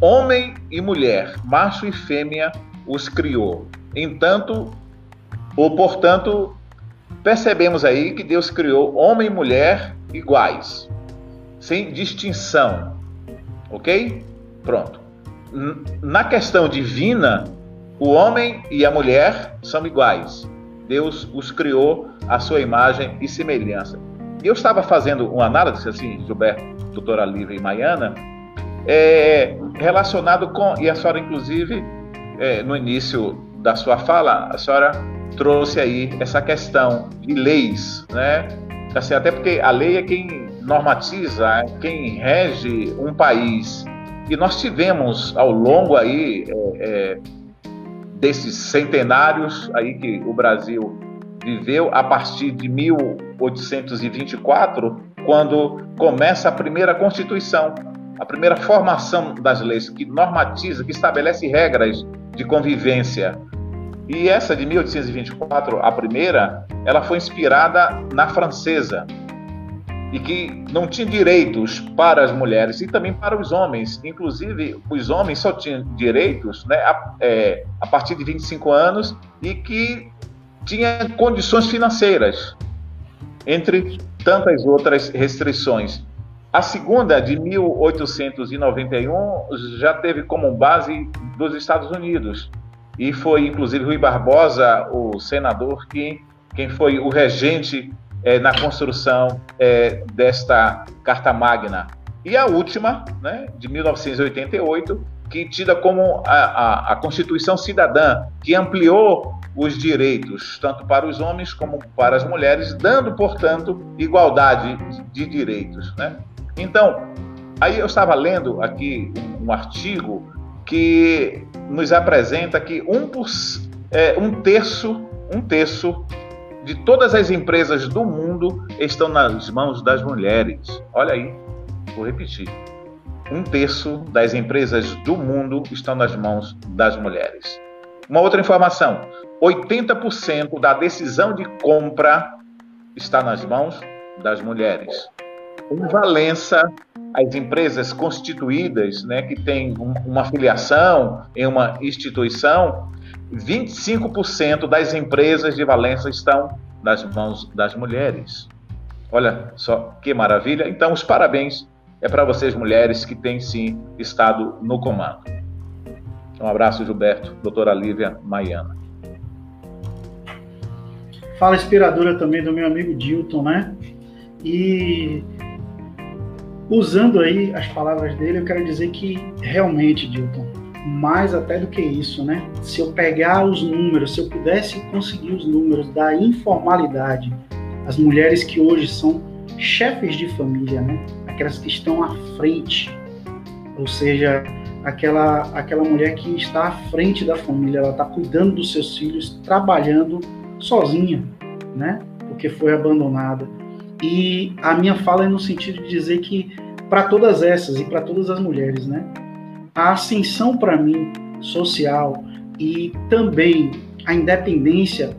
Homem e mulher, macho e fêmea, os criou. Entanto, ou portanto, percebemos aí que Deus criou homem e mulher iguais, sem distinção. Ok? Pronto. Na questão divina, o homem e a mulher são iguais. Deus os criou à sua imagem e semelhança. Eu estava fazendo uma análise, assim, Gilberto, doutora Lívia e Maiana, é, relacionado com, e a senhora, inclusive, é, no início da sua fala, a senhora trouxe aí essa questão de leis, né? Assim, até porque a lei é quem normatiza, é quem rege um país. E nós tivemos ao longo aí é, é, desses centenários aí que o Brasil viveu a partir de 1824, quando começa a primeira Constituição, a primeira formação das leis que normatiza, que estabelece regras de convivência. E essa de 1824, a primeira, ela foi inspirada na francesa e que não tinha direitos para as mulheres e também para os homens. Inclusive, os homens só tinham direitos né, a, é, a partir de 25 anos e que tinha condições financeiras, entre tantas outras restrições. A segunda, de 1891, já teve como base dos Estados Unidos. E foi, inclusive, Rui Barbosa, o senador, que, quem foi o regente é, na construção é, desta Carta Magna. E a última, né, de 1988, que tida como a, a, a Constituição Cidadã, que ampliou os direitos, tanto para os homens como para as mulheres, dando, portanto, igualdade de direitos. Né? Então, aí eu estava lendo aqui um, artigo que nos apresenta que um, por, é, um terço, um terço de todas as empresas do mundo estão nas mãos das mulheres. Olha aí, vou repetir. Um terço das empresas do mundo estão nas mãos das mulheres. Uma outra informação: 80% da decisão de compra está nas mãos das mulheres. Em Valença, as empresas constituídas, né, que têm uma filiação em uma instituição, 25% das empresas de Valença estão nas mãos das mulheres. Olha só que maravilha. Então, os parabéns é para vocês, mulheres, que têm sim estado no comando. Um abraço, Gilberto, doutora Lívia Maiana.
Fala inspiradora também do meu amigo Dilton, né? E usando aí as palavras dele, eu quero dizer que realmente, Dilton, mais até do que isso, né? Se eu pegar os números, se eu pudesse conseguir os números da informalidade, as mulheres que hoje são chefes de família, né? Aquelas que estão à frente, ou seja, aquela aquela mulher que está à frente da família, ela está cuidando dos seus filhos, trabalhando sozinha, né? Porque foi abandonada. E a minha fala é no sentido de dizer que para todas essas e para todas as mulheres, né? A ascensão para mim social e também a independência,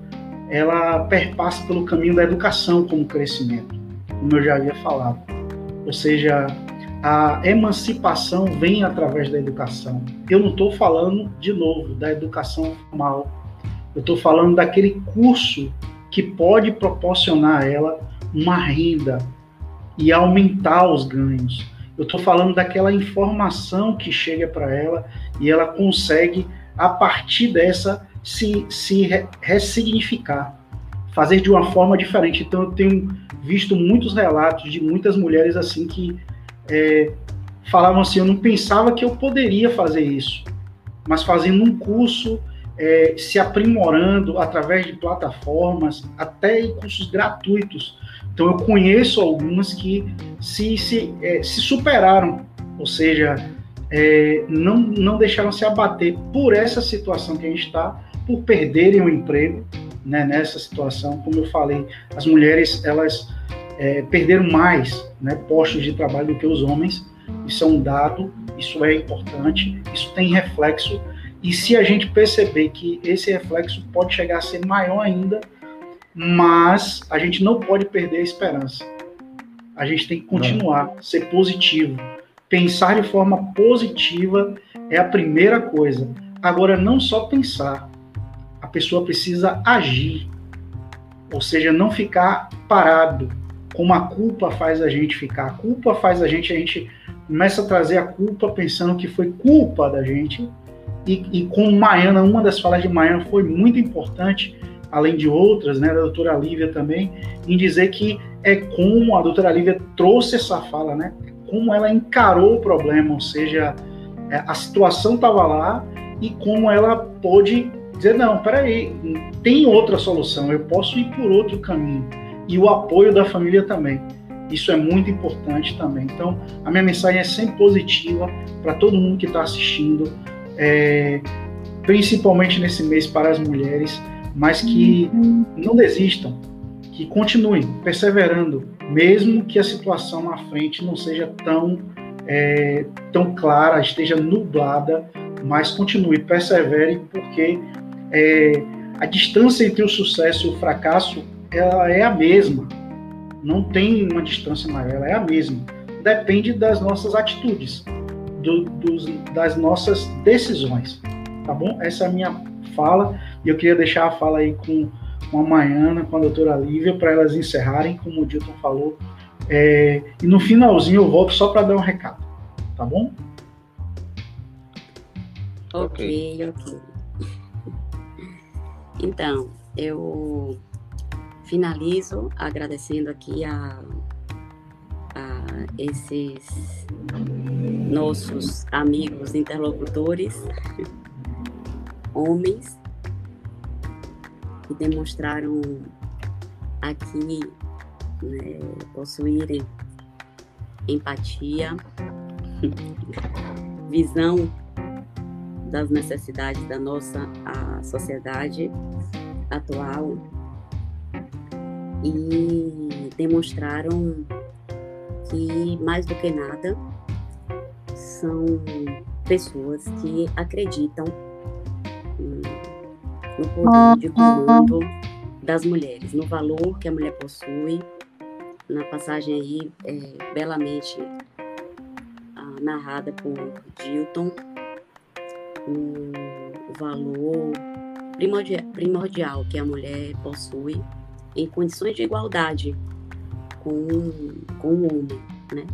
ela perpassa pelo caminho da educação como crescimento, como eu já havia falado. Ou seja, a emancipação vem através da educação. Eu não estou falando, de novo, da educação formal. Eu estou falando daquele curso que pode proporcionar a ela uma renda e aumentar os ganhos. Eu estou falando daquela informação que chega para ela e ela consegue, a partir dessa, se, se re ressignificar, fazer de uma forma diferente. Então, eu tenho visto muitos relatos de muitas mulheres assim que é, falavam assim: eu não pensava que eu poderia fazer isso, mas fazendo um curso é, se aprimorando através de plataformas, até em cursos gratuitos. Então, eu conheço algumas que se, se, é, se superaram, ou seja, é, não, não deixaram se abater por essa situação que a gente está, por perderem o emprego né, nessa situação. Como eu falei, as mulheres elas é, perderam mais né, postos de trabalho do que os homens. Isso é um dado, isso é importante, isso tem reflexo e se a gente perceber que esse reflexo pode chegar a ser maior ainda, mas a gente não pode perder a esperança. A gente tem que continuar, não. ser positivo. Pensar de forma positiva é a primeira coisa. Agora, não só pensar, a pessoa precisa agir. Ou seja, não ficar parado, como a culpa faz a gente ficar. A culpa faz a gente, a gente começa a trazer a culpa pensando que foi culpa da gente e, e com Maiana, uma das falas de Maiana foi muito importante, além de outras, né, da doutora Lívia também, em dizer que é como a doutora Lívia trouxe essa fala, né, como ela encarou o problema, ou seja, é, a situação estava lá e como ela pôde dizer, não, peraí, tem outra solução, eu posso ir por outro caminho. E o apoio da família também. Isso é muito importante também. Então, a minha mensagem é sempre positiva para todo mundo que está assistindo é, principalmente nesse mês para as mulheres, mas que uhum. não desistam, que continuem perseverando, mesmo que a situação na frente não seja tão, é, tão clara, esteja nublada, mas continue, persevere, porque é, a distância entre o sucesso e o fracasso ela é a mesma. Não tem uma distância maior, ela é a mesma. Depende das nossas atitudes do, dos, das nossas decisões, tá bom? Essa é a minha fala e eu queria deixar a fala aí com, com a Maiana, com a doutora Lívia, para elas encerrarem, como o Dilton falou. É, e no finalzinho eu volto só para dar um recado, tá bom?
Ok, ok. Então, eu finalizo agradecendo aqui a, a esses nossos amigos interlocutores, homens, que demonstraram aqui né, possuírem empatia, <laughs> visão das necessidades da nossa sociedade atual e demonstraram que mais do que nada são pessoas que acreditam no poder de comando das mulheres, no valor que a mulher possui. Na passagem aí, é, belamente ah, narrada por Dilton, o valor primordial, primordial que a mulher possui em condições de igualdade com, com o homem, né?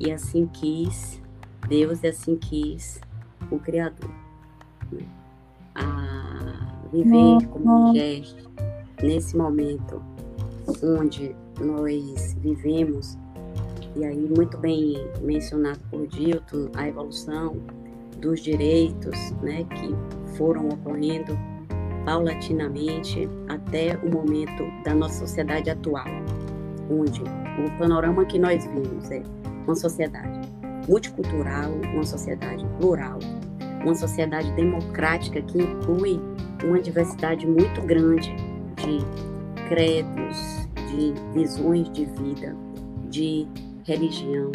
E assim quis Deus e assim quis o Criador. Né? A viver como mulher nesse momento onde nós vivemos, e aí muito bem mencionado por Dilton, a evolução dos direitos né, que foram ocorrendo paulatinamente até o momento da nossa sociedade atual, onde o panorama que nós vimos é uma sociedade multicultural, uma sociedade plural, uma sociedade democrática que inclui uma diversidade muito grande de credos, de visões de vida, de religião,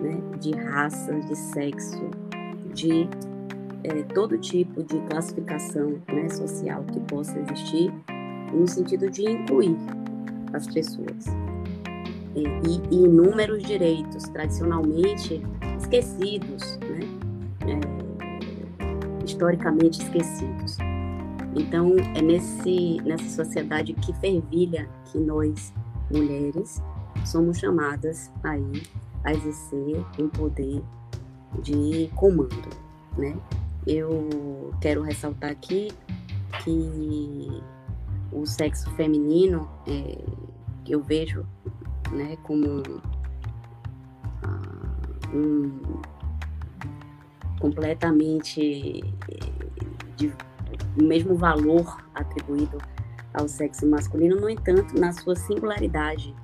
né, de raça, de sexo, de é, todo tipo de classificação né, social que possa existir, no sentido de incluir as pessoas. E, e inúmeros direitos tradicionalmente esquecidos, né, é, historicamente esquecidos. Então, é nesse, nessa sociedade que fervilha que nós, mulheres, somos chamadas aí a exercer um poder de comando, né? Eu quero ressaltar aqui que o sexo feminino, é, eu vejo né, como ah, um, completamente de, o mesmo valor atribuído ao sexo masculino, no entanto, na sua singularidade.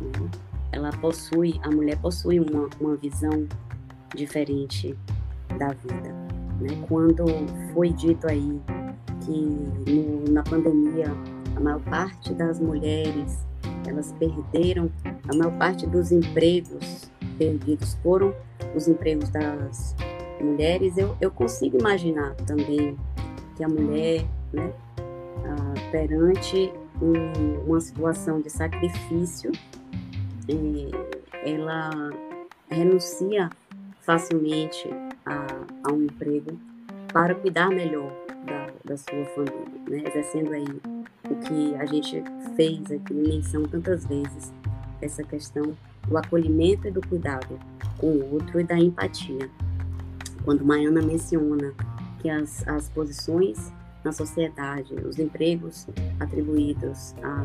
Né? Ela possui, a mulher possui uma, uma visão diferente da vida. Né? Quando foi dito aí que no, na pandemia a maior parte das mulheres elas perderam a maior parte dos empregos perdidos foram os empregos das mulheres. Eu, eu consigo imaginar também que a mulher, né, ah, perante um, uma situação de sacrifício, eh, ela renuncia facilmente a, a um emprego para cuidar melhor da, da sua família, né? exercendo aí o que a gente fez aqui menção tantas vezes, essa questão do acolhimento e do cuidado com o outro e da empatia. Quando Maiana menciona que as, as posições na sociedade, os empregos atribuídos a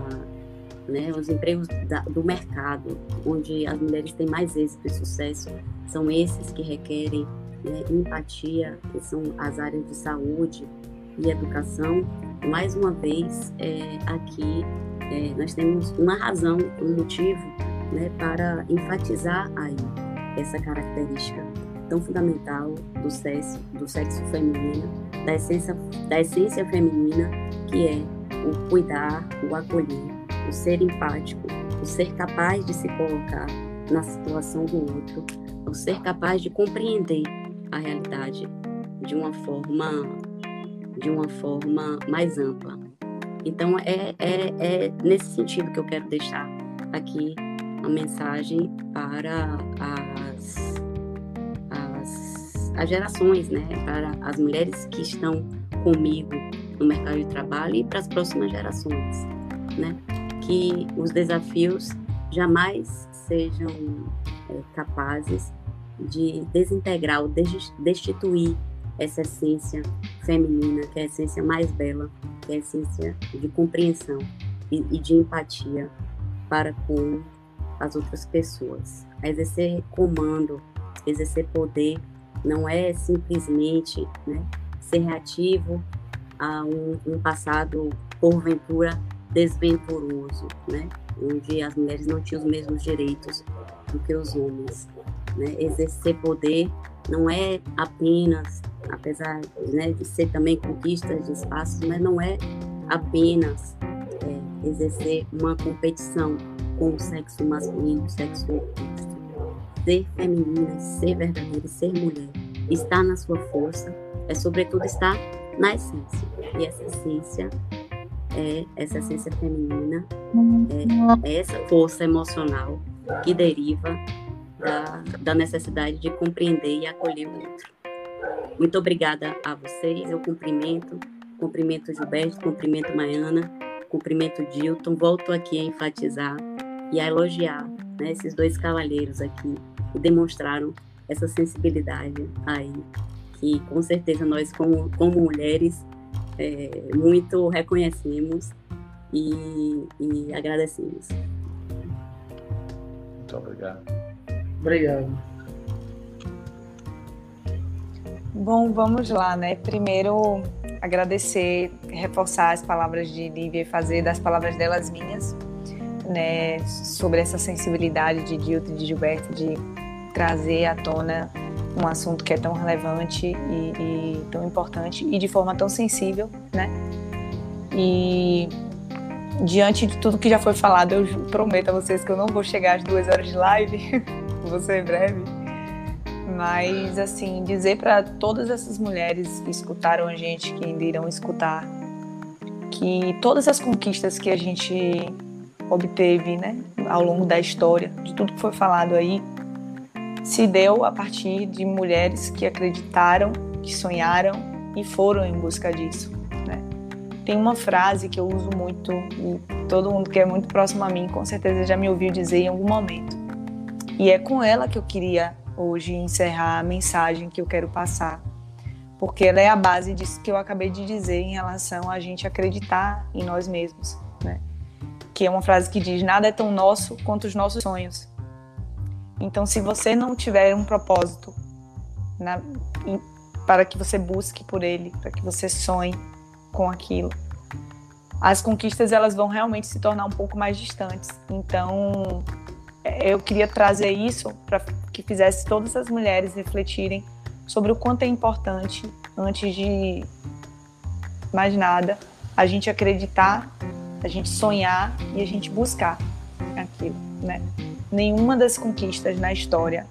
né, os empregos da, do mercado, onde as mulheres têm mais êxito e sucesso, são esses que requerem né, empatia, que são as áreas de saúde e educação. Mais uma vez, é, aqui é, nós temos uma razão, um motivo né, para enfatizar aí essa característica tão fundamental do sexo, do sexo feminino, da essência, da essência feminina, que é o cuidar, o acolher, o ser empático, o ser capaz de se colocar na situação do outro, o ser capaz de compreender a realidade de uma forma de uma forma mais ampla. Então é, é, é nesse sentido que eu quero deixar aqui a mensagem para as, as, as gerações, né? para as mulheres que estão comigo no mercado de trabalho e para as próximas gerações, né? Que os desafios jamais sejam é, capazes de desintegrar ou destituir essa essência feminina, que é a essência mais bela, que é a essência de compreensão e, e de empatia para com as outras pessoas. Exercer comando, exercer poder, não é simplesmente né, ser reativo a um, um passado, porventura, desventuroso, né? onde as mulheres não tinham os mesmos direitos do que os homens. Né? Exercer poder não é apenas apesar né, de ser também conquistas de espaços, mas não é apenas é, exercer uma competição com o sexo masculino, o sexo oposto. Ser feminina, ser verdadeira, ser mulher, estar na sua força, é sobretudo estar na essência. E essa essência é essa essência feminina, é, é essa força emocional que deriva da, da necessidade de compreender e acolher o outro. Muito obrigada a vocês, eu cumprimento, cumprimento Gilberto, cumprimento Maiana, cumprimento Dilton, volto aqui a enfatizar e a elogiar né, esses dois cavalheiros aqui que demonstraram essa sensibilidade aí, que com certeza nós como, como mulheres é, muito reconhecemos e, e agradecemos.
Muito obrigado.
Obrigado.
Bom, vamos lá, né? Primeiro, agradecer, reforçar as palavras de Lívia e fazer das palavras delas minhas, né? Sobre essa sensibilidade de Dilton e de Gilberto de trazer à tona um assunto que é tão relevante e, e, tão importante e de forma tão sensível, né? E diante de tudo que já foi falado, eu prometo a vocês que eu não vou chegar às duas horas de live, <laughs> vou ser breve. Mas, assim, dizer para todas essas mulheres que escutaram a gente, que ainda irão escutar, que todas as conquistas que a gente obteve, né, ao longo da história, de tudo que foi falado aí, se deu a partir de mulheres que acreditaram, que sonharam e foram em busca disso. Né? Tem uma frase que eu uso muito e todo mundo que é muito próximo a mim com certeza já me ouviu dizer em algum momento. E é com ela que eu queria hoje encerrar a mensagem que eu quero passar, porque ela é a base disso que eu acabei de dizer em relação a gente acreditar em nós mesmos, né? Que é uma frase que diz: nada é tão nosso quanto os nossos sonhos. Então, se você não tiver um propósito na, para que você busque por ele, para que você sonhe com aquilo, as conquistas elas vão realmente se tornar um pouco mais distantes. Então, é, eu queria trazer isso para que fizesse todas as mulheres refletirem sobre o quanto é importante, antes de mais nada, a gente acreditar, a gente sonhar e a gente buscar aquilo, né? Nenhuma das conquistas na história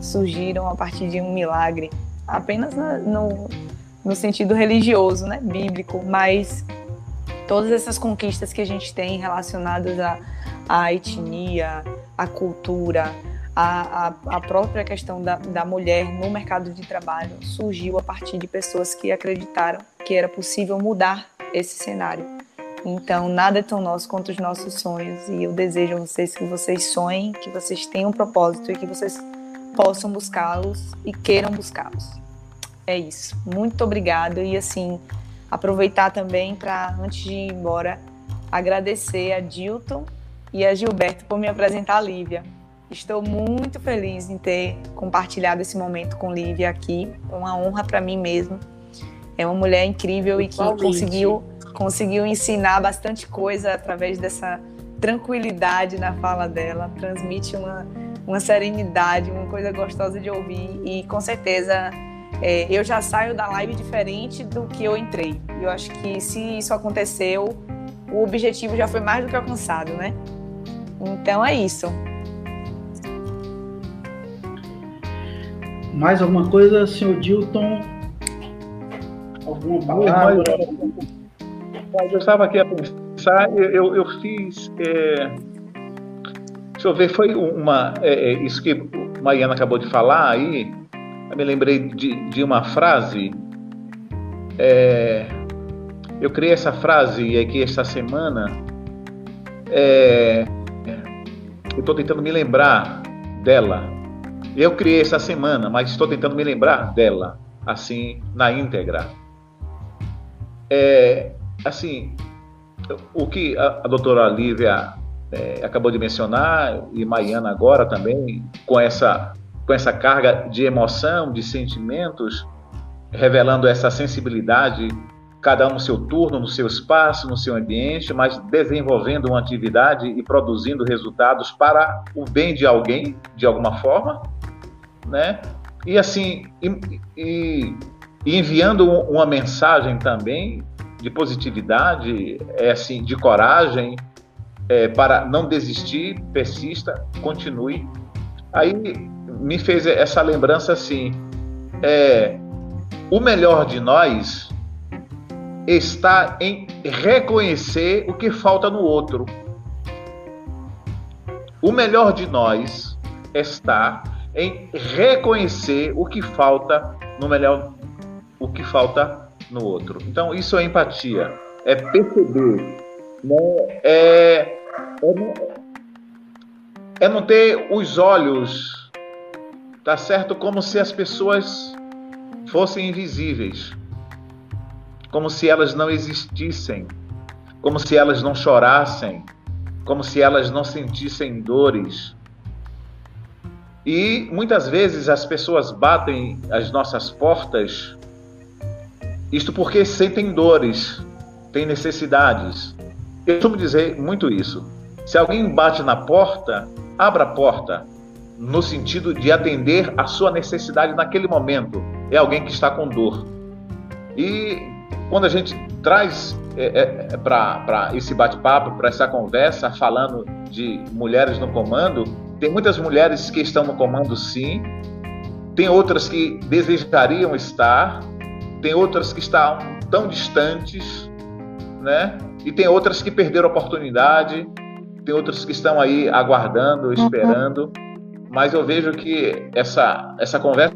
surgiram a partir de um milagre, apenas no, no sentido religioso, né, bíblico, mas todas essas conquistas que a gente tem relacionadas à, à etnia, à cultura, à, à, à própria questão da, da mulher no mercado de trabalho surgiu a partir de pessoas que acreditaram que era possível mudar esse cenário. Então, nada é tão nosso quanto os nossos sonhos. E eu desejo a vocês que vocês sonhem, que vocês tenham um propósito e que vocês possam buscá-los e queiram buscá-los. É isso. Muito obrigada. E assim, aproveitar também para, antes de ir embora, agradecer a Dilton e a Gilberto por me apresentar a Lívia. Estou muito feliz em ter compartilhado esse momento com Lívia aqui. É uma honra para mim mesmo. É uma mulher incrível e que conseguiu conseguiu ensinar bastante coisa através dessa tranquilidade na fala dela, transmite uma, uma serenidade, uma coisa gostosa de ouvir e com certeza é, eu já saio da live diferente do que eu entrei. Eu acho que se isso aconteceu, o objetivo já foi mais do que alcançado, né? Então é isso.
Mais alguma coisa, senhor Dilton? Alguma palavra?
Eu estava aqui a pensar, eu, eu fiz. É, deixa eu ver, foi uma. É, é isso que Mariana acabou de falar aí, eu me lembrei de, de uma frase. É, eu criei essa frase aqui esta semana. É, eu estou tentando me lembrar dela. Eu criei essa semana, mas estou tentando me lembrar dela, assim, na íntegra. É, assim, o que a, a doutora Lívia é, acabou de mencionar, e Maiana agora também, com essa, com essa carga de emoção, de sentimentos, revelando essa sensibilidade, cada um no seu turno, no seu espaço, no seu ambiente, mas desenvolvendo uma atividade e produzindo resultados para o bem de alguém, de alguma forma, né? E assim, e, e e enviando uma mensagem também de positividade, é assim, de coragem, é, para não desistir, persista, continue. Aí me fez essa lembrança assim: é, o melhor de nós está em reconhecer o que falta no outro. O melhor de nós está em reconhecer o que falta no melhor, o que falta no outro. Então isso é empatia, é perceber, né? é, é, é não ter os olhos, tá certo, como se as pessoas fossem invisíveis, como se elas não existissem, como se elas não chorassem, como se elas não sentissem dores. E muitas vezes as pessoas batem as nossas portas, isto porque sentem dores, têm necessidades. Eu costumo dizer muito isso. Se alguém bate na porta, abra a porta, no sentido de atender a sua necessidade naquele momento. É alguém que está com dor. E quando a gente traz é, é, é para esse bate-papo, para essa conversa, falando de mulheres no comando, tem muitas mulheres que estão no comando, sim, tem outras que desejariam estar, tem outras que estão tão distantes, né? E tem outras que perderam a oportunidade, tem outras que estão aí aguardando, uhum. esperando. Mas eu vejo que essa, essa conversa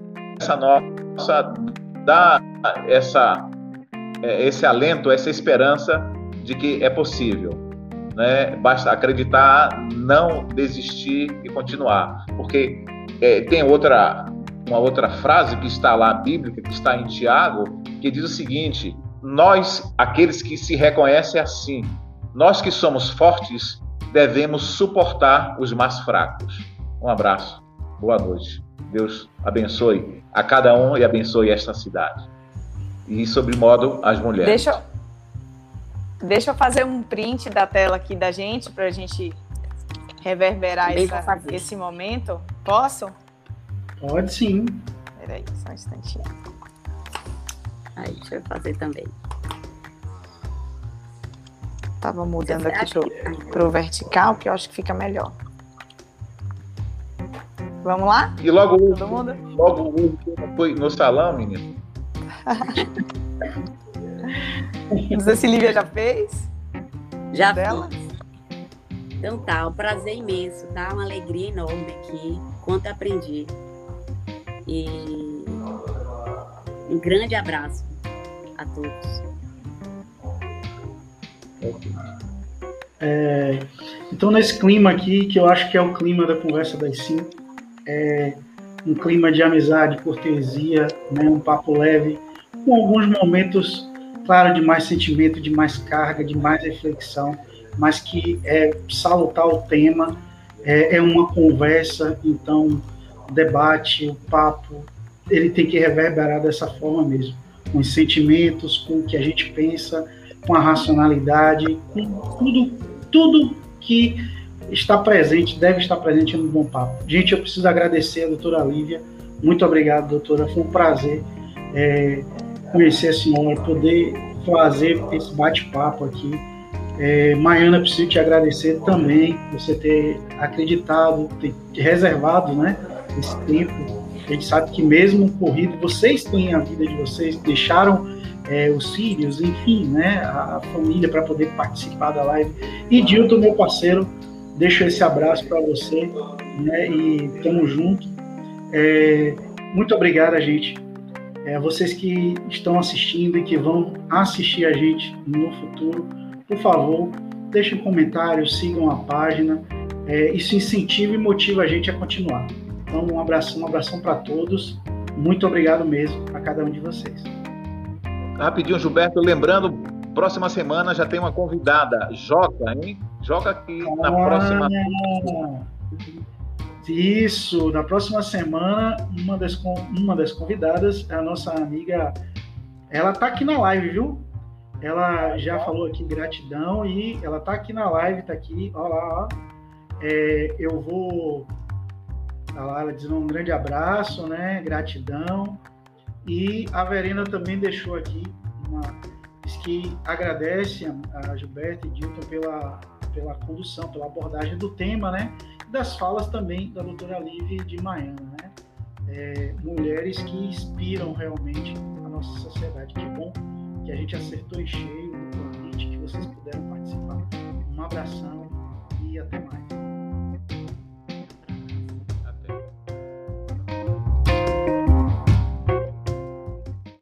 nossa dá essa é, esse alento, essa esperança de que é possível. Né? Basta acreditar, não desistir e continuar. Porque é, tem outra, uma outra frase que está lá, bíblica, que está em Tiago, que diz o seguinte: Nós, aqueles que se reconhecem assim, nós que somos fortes, devemos suportar os mais fracos. Um abraço, boa noite. Deus abençoe a cada um e abençoe esta cidade e, sobre modo, as mulheres.
Deixa, deixa eu fazer um print da tela aqui da gente para a gente reverberar essa, esse momento. Posso?
Pode sim.
Peraí, só um instantinho.
Aí, deixa eu fazer também.
Tava mudando aqui pro, pro vertical, que eu acho que fica melhor. Vamos lá?
E logo Todo mundo? logo foi no salão, menino. <laughs>
Não sei se Lívia já fez.
Já dela? fiz. Então tá, um prazer imenso, tá? Uma alegria enorme aqui. Quanto aprendi. E um grande abraço a todos.
É, então, nesse clima aqui, que eu acho que é o clima da conversa das cinco, é um clima de amizade, cortesia, né, um papo leve, com alguns momentos, claro, de mais sentimento, de mais carga, de mais reflexão, mas que é salutar o tema, é, é uma conversa, então o debate, o papo, ele tem que reverberar dessa forma mesmo, com os sentimentos, com o que a gente pensa, com a racionalidade, com tudo, tudo que está presente, deve estar presente no Bom Papo. Gente, eu preciso agradecer a doutora Lívia. Muito obrigado, doutora. Foi um prazer é, conhecer a senhora, poder fazer esse bate-papo aqui. É, Maiana, preciso te agradecer também você ter acreditado, ter reservado né, esse tempo. A gente sabe que mesmo corrido, vocês têm a vida de vocês, deixaram é, os filhos, enfim, né, a família para poder participar da live. E Dilton, meu parceiro, deixo esse abraço para você né, e tamo junto. É, muito obrigado, gente. É, vocês que estão assistindo e que vão assistir a gente no futuro, por favor, deixem um comentário, sigam a página. É, isso incentiva e motiva a gente a continuar. Então, um abração, um abração para todos. Muito obrigado mesmo a cada um de vocês.
Rapidinho, Gilberto, lembrando, próxima semana já tem uma convidada, Joca, hein? Joca aqui na ah, próxima.
Isso, na próxima semana, uma das, uma das convidadas é a nossa amiga. Ela tá aqui na live, viu? Ela já falou aqui gratidão e ela tá aqui na live, tá aqui, ó lá, ó. É, eu vou. Tá lá, ela diz um grande abraço, né? Gratidão. E a Verena também deixou aqui uma. Diz que agradece a, Gilberto e Dilton pela, pela condução, pela abordagem do tema, né? E das falas também da doutora Liv de Maiana, né? É, mulheres que inspiram realmente a nossa sociedade. Que bom que a gente acertou em cheio no convite, que vocês puderam participar. Um abração e até mais.